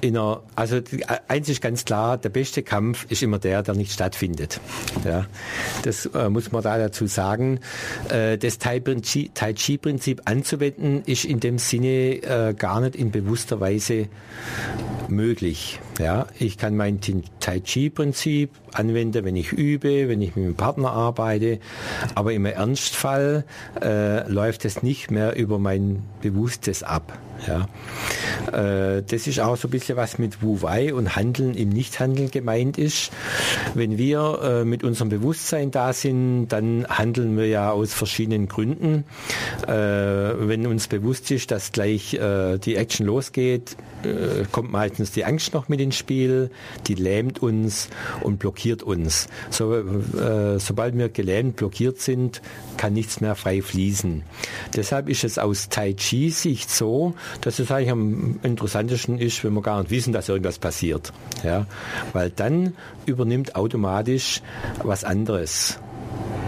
einer, also eins ist ganz klar, der beste Kampf ist immer der, der nicht stattfindet. Ja, das äh, muss man da dazu sagen. Äh, das Tai Chi-Prinzip anzuwenden, ist in dem Sinne äh, gar nicht in bewusster Weise möglich. Ja, ich kann mein Tai Chi-Prinzip anwenden, wenn ich übe, wenn ich mit einem Partner arbeite, aber im Ernstfall äh, läuft es nicht mehr über mein Bewusstes ab. Ja. Äh, das ist auch so ein bisschen was mit Wu Wei und Handeln im Nichthandeln gemeint ist. Wenn wir äh, mit unserem Bewusstsein da sind, dann handeln wir ja aus verschiedenen Gründen. Äh, wenn uns bewusst ist, dass gleich äh, die Action losgeht, äh, kommt meistens die Angst noch mit ins Spiel, die lähmt uns und blockiert uns. So, äh, sobald wir gelähmt, blockiert sind, kann nichts mehr frei fließen. Deshalb ist es aus Tai Chi-Sicht so, dass es eigentlich am interessantesten ist, wenn wir gar nicht wissen, dass irgendwas passiert. Ja? Weil dann übernimmt automatisch was anderes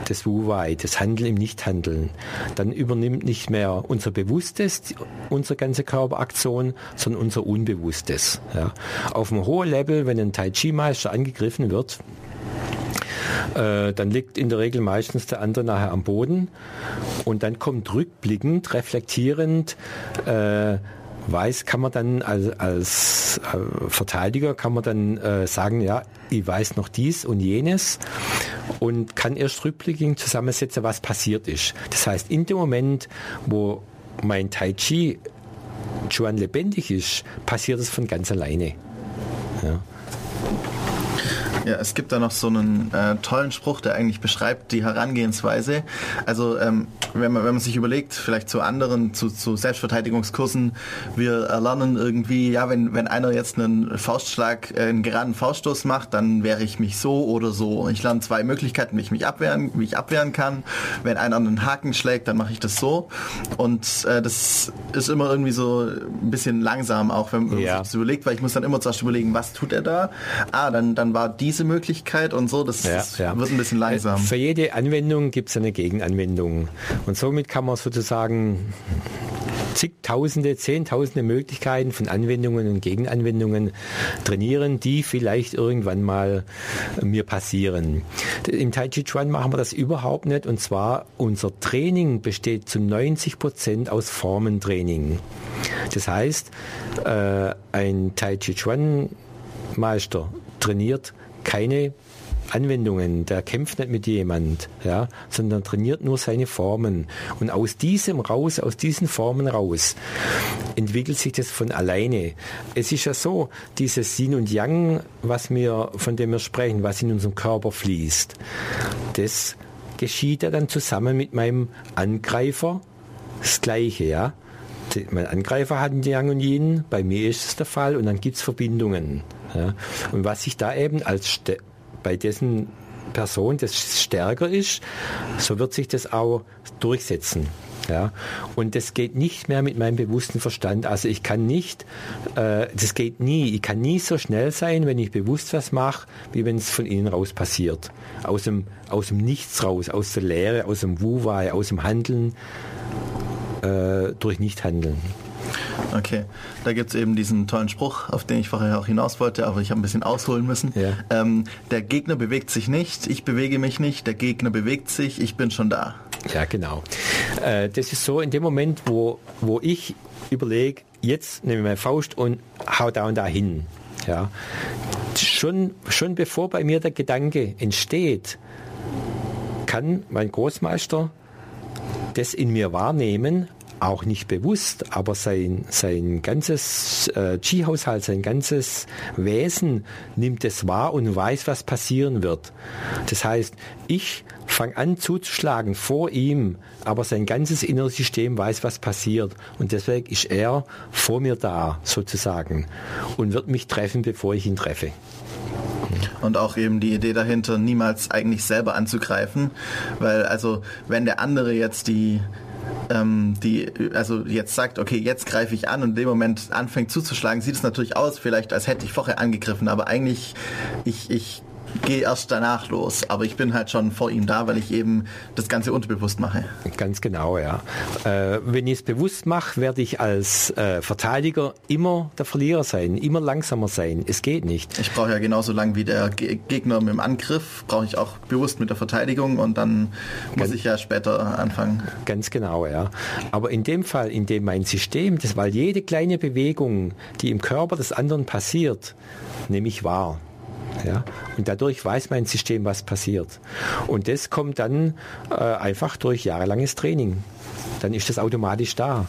das Wu-Wei, das Handeln im Nichthandeln. Dann übernimmt nicht mehr unser Bewusstes unsere ganze Körperaktion, sondern unser Unbewusstes. Ja. Auf einem hohen Level, wenn ein Tai Chi-Meister angegriffen wird, äh, dann liegt in der Regel meistens der andere nachher am Boden und dann kommt rückblickend, reflektierend, äh, weiß, kann man dann als, als äh, Verteidiger kann man dann äh, sagen, ja, ich weiß noch dies und jenes und kann erst rückblickend zusammensetzen, was passiert ist. Das heißt, in dem Moment, wo mein Tai Chi Chuan lebendig ist, passiert es von ganz alleine. Ja. Ja, es gibt da noch so einen äh, tollen Spruch, der eigentlich beschreibt die Herangehensweise. Also ähm, wenn, man, wenn man sich überlegt, vielleicht zu anderen, zu, zu Selbstverteidigungskursen, wir erlernen irgendwie, ja, wenn, wenn einer jetzt einen Faustschlag, äh, einen geraden Fauststoß macht, dann wehre ich mich so oder so. Ich lerne zwei Möglichkeiten, wie ich mich abwehren, wie ich abwehren kann. Wenn einer einen Haken schlägt, dann mache ich das so. Und äh, das ist immer irgendwie so ein bisschen langsam, auch wenn man ja. sich das überlegt, weil ich muss dann immer zuerst überlegen, was tut er da? Ah, dann, dann war die diese Möglichkeit und so, das, ja, das ja. wird ein bisschen langsam. Für jede Anwendung gibt es eine Gegenanwendung. Und somit kann man sozusagen zigtausende, zehntausende Möglichkeiten von Anwendungen und Gegenanwendungen trainieren, die vielleicht irgendwann mal mir passieren. Im Tai Chi Chuan machen wir das überhaupt nicht und zwar unser Training besteht zu 90 Prozent aus Formentraining. Das heißt, äh, ein Tai Chi Chuan Meister trainiert keine Anwendungen, der kämpft nicht mit jemand, ja, sondern trainiert nur seine Formen. Und aus diesem raus, aus diesen Formen raus, entwickelt sich das von alleine. Es ist ja so, dieses Yin und Yang, was wir, von dem wir sprechen, was in unserem Körper fließt, das geschieht ja dann zusammen mit meinem Angreifer das Gleiche, ja. Mein Angreifer hat ein Yang und Yin, bei mir ist es der Fall und dann gibt es Verbindungen. Ja. Und was sich da eben als bei dessen Person das stärker ist, so wird sich das auch durchsetzen. Ja, und das geht nicht mehr mit meinem bewussten Verstand. Also ich kann nicht, äh, das geht nie. Ich kann nie so schnell sein, wenn ich bewusst was mache, wie wenn es von innen raus passiert. Aus dem, aus dem Nichts raus, aus der Leere, aus dem Wuwei, aus dem Handeln, äh, durch Nichthandeln. Okay, da gibt es eben diesen tollen Spruch, auf den ich vorher auch hinaus wollte, aber ich habe ein bisschen ausholen müssen. Ja. Ähm, der Gegner bewegt sich nicht, ich bewege mich nicht, der Gegner bewegt sich, ich bin schon da. Ja, genau. Äh, das ist so in dem Moment, wo, wo ich überlege, jetzt nehme ich meine Faust und hau da und da hin. Ja. Schon, schon bevor bei mir der Gedanke entsteht, kann mein Großmeister das in mir wahrnehmen, auch nicht bewusst, aber sein, sein ganzes äh, Chi-Haushalt, sein ganzes Wesen nimmt es wahr und weiß, was passieren wird. Das heißt, ich fange an zuzuschlagen vor ihm, aber sein ganzes inneres System weiß, was passiert. Und deswegen ist er vor mir da, sozusagen, und wird mich treffen, bevor ich ihn treffe. Und auch eben die Idee dahinter, niemals eigentlich selber anzugreifen, weil also wenn der andere jetzt die ähm, die also jetzt sagt, okay, jetzt greife ich an und in dem Moment anfängt zuzuschlagen, sieht es natürlich aus, vielleicht als hätte ich vorher angegriffen, aber eigentlich ich, ich gehe erst danach los. Aber ich bin halt schon vor ihm da, weil ich eben das Ganze unterbewusst mache. Ganz genau, ja. Äh, wenn ich es bewusst mache, werde ich als äh, Verteidiger immer der Verlierer sein, immer langsamer sein. Es geht nicht. Ich brauche ja genauso lang wie der Ge Gegner mit dem Angriff, brauche ich auch bewusst mit der Verteidigung und dann muss ganz, ich ja später anfangen. Ganz genau, ja. Aber in dem Fall, in dem mein System, das, weil jede kleine Bewegung, die im Körper des anderen passiert, nehme ich wahr. Ja? Und dadurch weiß mein System, was passiert. Und das kommt dann äh, einfach durch jahrelanges Training dann ist das automatisch da.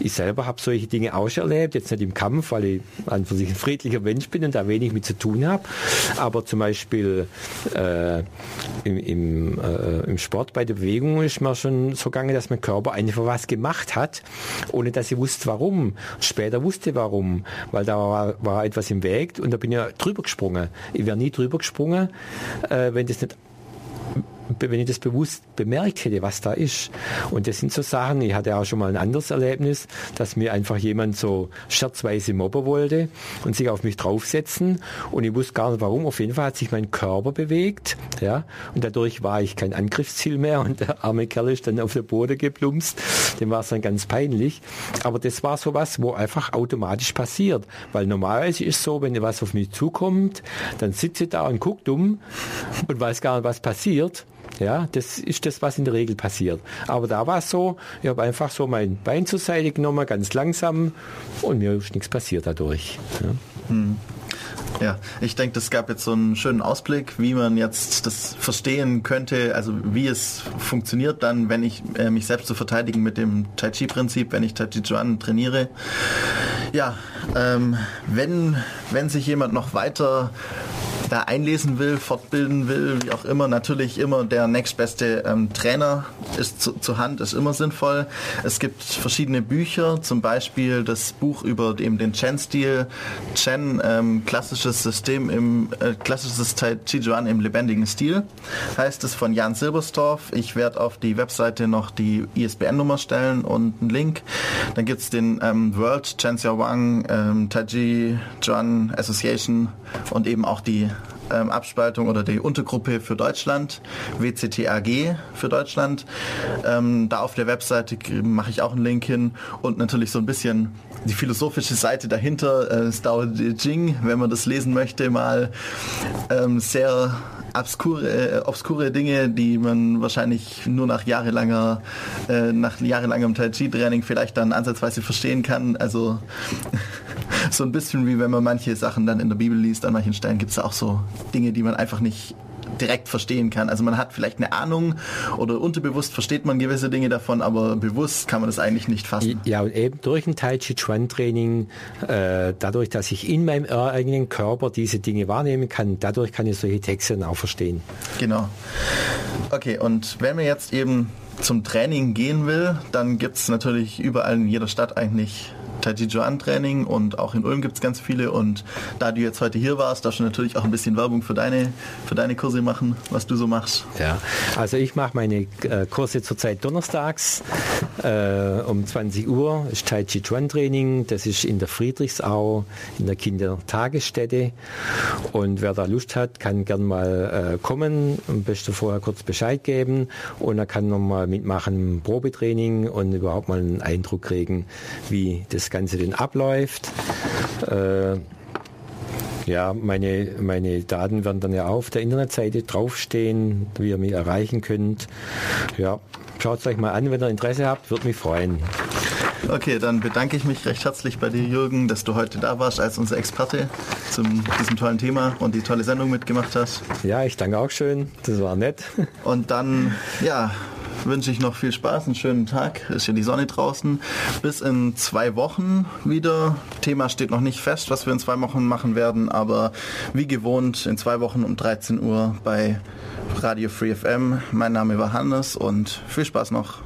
Ich selber habe solche Dinge auch erlebt, jetzt nicht im Kampf, weil ich an für sich ein friedlicher Mensch bin und da wenig mit zu tun habe, aber zum Beispiel äh, im, im, äh, im Sport bei der Bewegung ist mir schon so gegangen, dass mein Körper einfach was gemacht hat, ohne dass ich wusste warum. Später wusste warum, weil da war, war etwas im Weg und da bin ich drüber gesprungen. Ich wäre nie drüber gesprungen, äh, wenn das nicht wenn ich das bewusst bemerkt hätte, was da ist. Und das sind so Sachen, ich hatte auch schon mal ein anderes Erlebnis, dass mir einfach jemand so scherzweise mobben wollte und sich auf mich draufsetzen und ich wusste gar nicht warum. Auf jeden Fall hat sich mein Körper bewegt, ja, und dadurch war ich kein Angriffsziel mehr und der arme Kerl ist dann auf der Boden geplumpst. Dem war es dann ganz peinlich. Aber das war so was, wo einfach automatisch passiert. Weil normalerweise ist es so, wenn was auf mich zukommt, dann sitze ich da und gucke dumm und weiß gar nicht, was passiert. Ja, das ist das, was in der Regel passiert. Aber da war es so, ich habe einfach so mein Bein zur Seite genommen, ganz langsam und mir ist nichts passiert dadurch. Ja. Hm. Ja, ich denke, das gab jetzt so einen schönen Ausblick, wie man jetzt das verstehen könnte, also wie es funktioniert dann, wenn ich äh, mich selbst zu verteidigen mit dem Tai Chi Prinzip, wenn ich Tai Chi Chuan trainiere. Ja, ähm, wenn, wenn sich jemand noch weiter da einlesen will, fortbilden will, wie auch immer, natürlich immer der nächstbeste ähm, Trainer ist zu, zur Hand, ist immer sinnvoll. Es gibt verschiedene Bücher, zum Beispiel das Buch über eben den Chen-Stil, Chen, ähm, klassisches System im, äh, klassisches Tai Chi Chuan im lebendigen Stil, heißt es von Jan Silberstorff. Ich werde auf die Webseite noch die ISBN-Nummer stellen und einen Link. Dann gibt es den ähm, World Chen Xiaowang ähm, Tai Chi Chuan Association und eben auch die ähm, Abspaltung oder die Untergruppe für Deutschland, WCTAG für Deutschland. Ähm, da auf der Webseite mache ich auch einen Link hin und natürlich so ein bisschen die philosophische Seite dahinter, äh, Dao De Jing, wenn man das lesen möchte, mal ähm, sehr obskure, äh, obskure Dinge, die man wahrscheinlich nur nach jahrelanger, äh, nach jahrelangem Tai Chi Training vielleicht dann ansatzweise verstehen kann. Also [laughs] so ein bisschen wie wenn man manche Sachen dann in der Bibel liest, an manchen Stellen gibt es auch so Dinge, die man einfach nicht direkt verstehen kann. Also man hat vielleicht eine Ahnung oder unterbewusst versteht man gewisse Dinge davon, aber bewusst kann man das eigentlich nicht fassen. Ja, und eben durch ein Tai Chi Chuan Training, äh, dadurch, dass ich in meinem eigenen Körper diese Dinge wahrnehmen kann, dadurch kann ich solche Texte dann auch verstehen. Genau. Okay, und wenn wir jetzt eben zum Training gehen will, dann gibt es natürlich überall in jeder Stadt eigentlich Tai Chuan Training und auch in Ulm gibt es ganz viele. Und da du jetzt heute hier warst, darfst du natürlich auch ein bisschen Werbung für deine, für deine Kurse machen, was du so machst. Ja, also ich mache meine äh, Kurse zurzeit donnerstags äh, um 20 Uhr, ist Tai Chi Chuan Training, das ist in der Friedrichsau in der Kindertagesstätte. Und wer da Lust hat, kann gern mal äh, kommen, am besten vorher kurz Bescheid geben. Und er kann nochmal mitmachen Probetraining und überhaupt mal einen Eindruck kriegen, wie das Ganze denn abläuft. Äh, ja, meine, meine Daten werden dann ja auf der Internetseite draufstehen, wie ihr mich erreichen könnt. Ja, schaut es euch mal an, wenn ihr Interesse habt, würde mich freuen. Okay, dann bedanke ich mich recht herzlich bei dir, Jürgen, dass du heute da warst als unser Experte zu diesem tollen Thema und die tolle Sendung mitgemacht hast. Ja, ich danke auch schön. Das war nett. Und dann, ja, wünsche ich noch viel Spaß, einen schönen Tag. Ist ja die Sonne draußen. Bis in zwei Wochen wieder. Thema steht noch nicht fest, was wir in zwei Wochen machen werden, aber wie gewohnt in zwei Wochen um 13 Uhr bei Radio Free FM. Mein Name war Hannes und viel Spaß noch.